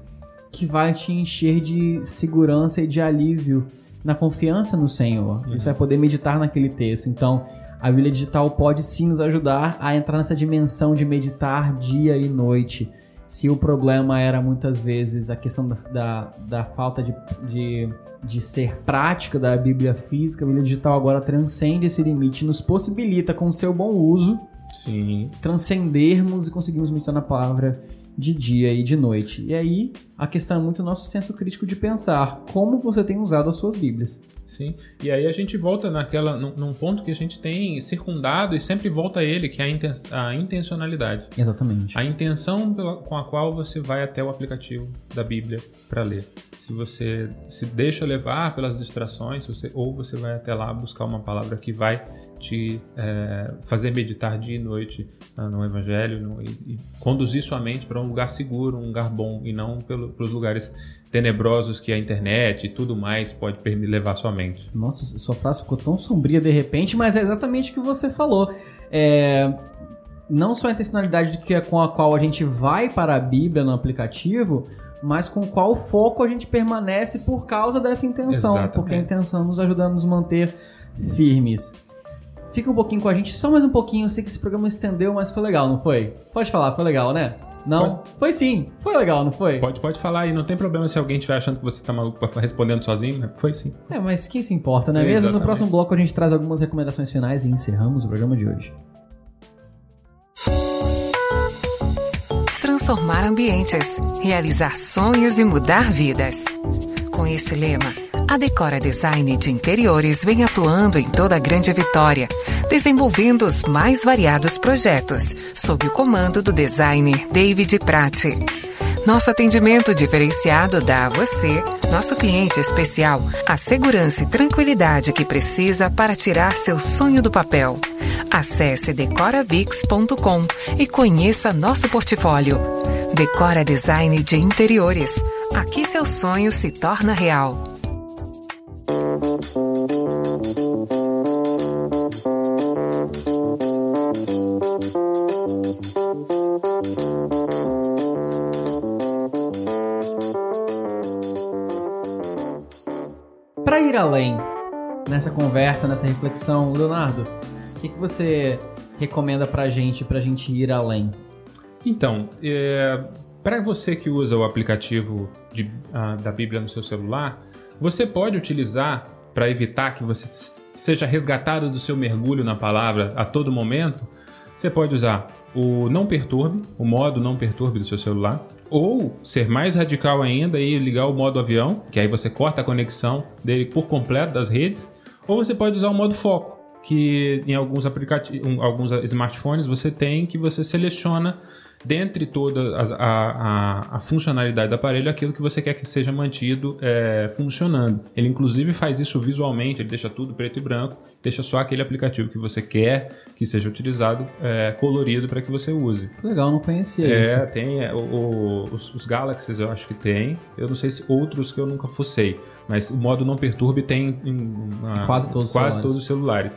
A: que vai te encher de segurança e de alívio na confiança no Senhor. Uhum. Você vai poder meditar naquele texto. Então, a Bíblia Digital pode sim nos ajudar a entrar nessa dimensão de meditar dia e noite. Se o problema era muitas vezes a questão da, da, da falta de, de de ser prática da Bíblia física, a Bíblia digital agora transcende esse limite, nos possibilita, com o seu bom uso,
B: Sim.
A: transcendermos e conseguimos meditar na palavra de dia e de noite. E aí, a questão é muito o nosso senso crítico de pensar como você tem usado as suas Bíblias.
B: Sim, e aí a gente volta naquela, num, num ponto que a gente tem circundado e sempre volta a ele, que é a, inten a intencionalidade.
A: Exatamente.
B: A intenção pela, com a qual você vai até o aplicativo da Bíblia para ler. Se você se deixa levar pelas distrações, você, ou você vai até lá buscar uma palavra que vai te é, fazer meditar dia e noite ah, no Evangelho no, e, e, conduzir sua mente para um lugar seguro, um lugar bom, e não pelo, pelos lugares tenebrosos que a internet e tudo mais pode levar sua mente.
A: Nossa, sua frase ficou tão sombria de repente, mas é exatamente o que você falou. É, não só a intencionalidade que é com a qual a gente vai para a Bíblia no aplicativo, mas com qual foco a gente permanece por causa dessa intenção.
B: Exatamente.
A: Porque a intenção nos ajuda a nos manter firmes. Fica um pouquinho com a gente, só mais um pouquinho. Eu sei que esse programa estendeu, mas foi legal, não foi? Pode falar, foi legal, né? Não?
B: Pode.
A: Foi sim. Foi legal, não foi?
B: Pode, pode falar aí, não tem problema se alguém estiver achando que você tá maluco pra respondendo sozinho. mas Foi sim.
A: É, mas quem se importa, não é mesmo? No próximo bloco a gente traz algumas recomendações finais e encerramos o programa de hoje.
L: Transformar ambientes, realizar sonhos e mudar vidas. Com este lema, a Decora Design de Interiores vem atuando em toda a Grande Vitória, desenvolvendo os mais variados projetos, sob o comando do designer David Prati. Nosso atendimento diferenciado dá a você, nosso cliente especial, a segurança e tranquilidade que precisa para tirar seu sonho do papel. Acesse decoravix.com e conheça nosso portfólio. Decora Design de Interiores. Aqui seu sonho se torna real.
A: Além nessa conversa, nessa reflexão, Leonardo, o que, que você recomenda pra gente, pra gente ir além?
B: Então, é, para você que usa o aplicativo de- ah, da Bíblia no seu celular, você pode utilizar para evitar que você seja resgatado do seu mergulho na palavra a todo momento. Você pode usar o não perturbe, o modo não perturbe do seu celular, ou ser mais radical ainda e ligar o modo avião, que aí você corta a conexão dele por completo das redes, ou você pode usar o modo foco, que em alguns aplicativos, alguns smartphones você tem que você seleciona dentre toda a, a- a funcionalidade do aparelho aquilo que você quer que seja mantido é, funcionando. Ele inclusive faz isso visualmente, ele deixa tudo preto e branco, deixa só aquele aplicativo que você quer que seja utilizado é, colorido para que você use.
A: Legal, não conhecia
B: É,
A: isso.
B: tem é, o- o- os, os Galaxies eu acho que tem. Eu não sei se outros que eu nunca fucei. Mas o modo não perturbe tem em, na-
A: Em quase todos os
B: quase
A: celulares.
B: todos os celulares.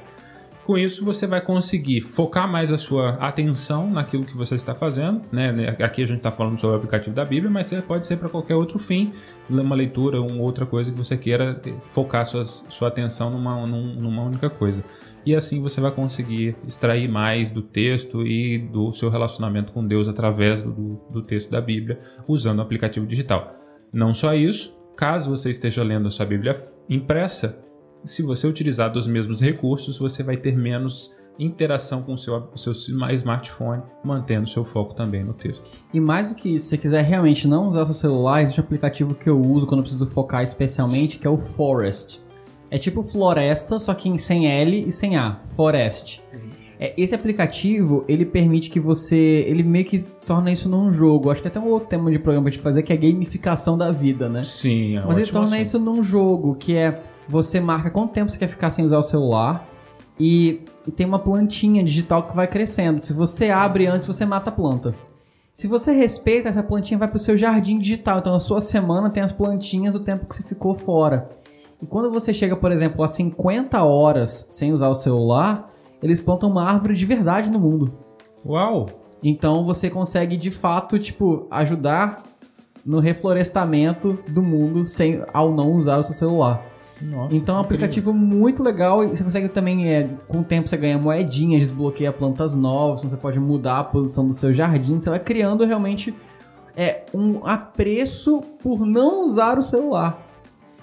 B: Com isso, você vai conseguir focar mais a sua atenção naquilo que você está fazendo. Né? Aqui a gente está falando sobre o aplicativo da Bíblia, mas pode ser para qualquer outro fim, uma leitura, uma outra coisa que você queira eh, focar suas, sua atenção numa, num- numa única coisa. E assim você vai conseguir extrair mais do texto e do seu relacionamento com Deus através do- do texto da Bíblia, usando o aplicativo digital. Não só isso, caso você esteja lendo a sua Bíblia impressa, se você utilizar dos mesmos recursos, você vai ter menos interação com o seu, o seu smartphone, mantendo seu foco também no texto.
A: E mais do que isso, se você quiser realmente não usar seu celular, existe um aplicativo que eu uso quando eu preciso focar especialmente, que é o Forest. É tipo floresta, só que em- sem L e sem A. Forest. É, esse aplicativo, ele permite que você... Ele meio que torna isso num jogo. Acho que até um outro tema de programa pra gente fazer, que é gamificação da vida, né?
B: Sim, é
A: Mas ele torna
B: assunto.
A: isso num jogo, que é... Você marca quanto tempo você quer ficar sem usar o celular e, e tem uma plantinha digital que vai crescendo. Se você abre antes, você mata a planta. Se você respeita, essa plantinha vai pro seu jardim digital. Então, na sua semana tem as plantinhas o tempo que você ficou fora. E quando você chega, por exemplo, a 50 horas sem usar o celular, eles plantam uma árvore de verdade no mundo.
B: Uau!
A: Então você consegue, de fato, tipo, ajudar no reflorestamento do mundo sem ao não usar o seu celular.
B: Nossa,
A: Então é um aplicativo muito legal e você consegue também, é, com o tempo você ganha moedinhas, desbloqueia plantas novas, você pode mudar a posição do seu jardim, você vai criando realmente é, um apreço por não usar o celular.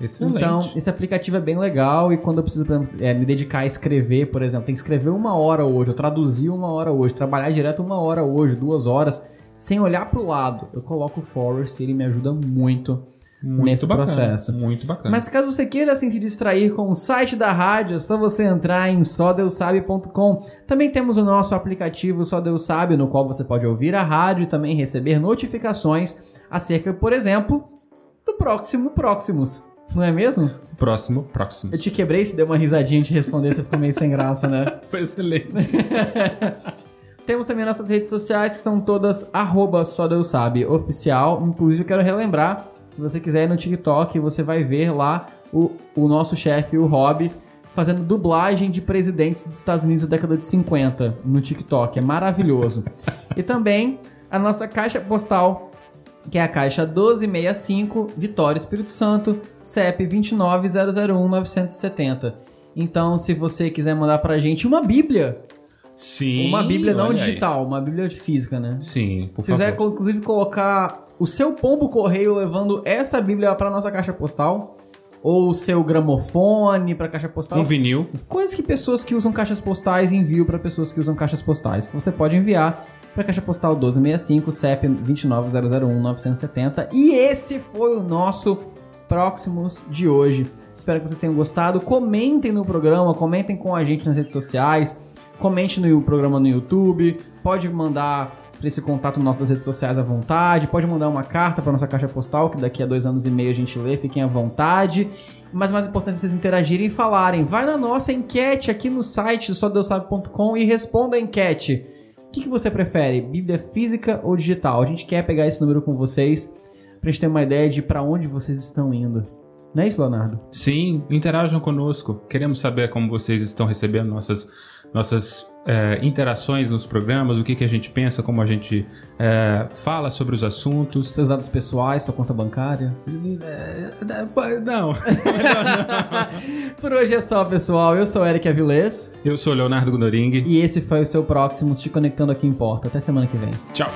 B: Excelente.
A: Então, esse aplicativo é bem legal e quando eu preciso, por exemplo, é, me dedicar a escrever, por exemplo, tem que escrever uma hora hoje, eu traduzir uma hora hoje, trabalhar direto uma hora hoje, duas horas, sem olhar pro lado, eu coloco o Forest e ele me ajuda muito
B: Muito
A: nesse
B: bacana,
A: processo.
B: Muito bacana.
A: Mas caso você queira assim, se distrair com o site da rádio, é só você entrar em sodeusabe.com. Também temos o nosso aplicativo Só Deus Sabe, no qual você pode ouvir a rádio e também receber notificações acerca, por exemplo, do próximo Próximos. Não é mesmo?
B: Próximo, próximo.
A: Eu te quebrei, se deu uma risadinha de responder, você ficou meio sem graça, né? *laughs*
B: Foi excelente. *laughs*
A: Temos também nossas redes sociais, que são todas arroba só Deus sabe, oficial. Inclusive, eu quero relembrar, se você quiser ir no TikTok, você vai ver lá o, o nosso chefe, o Rob, fazendo dublagem de presidentes dos Estados Unidos da década de 50 no TikTok. É maravilhoso. e também a nossa caixa postal, que é a caixa 1265, Vitória, Espírito Santo, CEP 29001-970. Então, se você quiser mandar pra gente uma bíblia,
B: Sim.
A: uma bíblia não
B: olha aí.
A: digital, uma bíblia física, né?
B: Sim, por
A: Se quiser,
B: favor.
A: inclusive, colocar o seu pombo correio levando essa bíblia pra nossa caixa postal, ou o seu gramofone pra caixa postal.
B: Um vinil.
A: Coisas que pessoas que usam caixas postais enviam pra pessoas que usam caixas postais. Você pode enviar pra caixa postal 1265, CEP 29001-970. E esse foi o nosso Próximos de hoje. Espero que vocês tenham gostado. Comentem no programa, comentem com a gente nas redes sociais, comente no programa no YouTube, pode mandar para esse contato nosso das redes sociais à vontade, pode mandar uma carta para nossa caixa postal, que daqui a dois anos e meio a gente lê, fiquem à vontade. Mas mais importante é vocês interagirem e falarem. Vai na nossa enquete aqui no site sodeusabe.com e responda a enquete. O que, que você prefere, Bíblia física ou digital? A gente quer pegar esse número com vocês pra gente ter uma ideia de para onde vocês estão indo. Não é isso, Leonardo?
B: Sim, interajam conosco. Queremos saber como vocês estão recebendo nossas, nossas é, interações nos programas, o que, que a gente pensa, como a gente é, fala sobre os assuntos.
A: Seus dados pessoais, sua conta bancária.
B: Não. *laughs*
A: Por hoje é só, pessoal. Eu sou o Eric Avilés.
B: Eu sou o Leonardo Gunoring.
A: E esse foi o seu Próximos, te conectando aqui importa. Até semana que vem.
B: Tchau.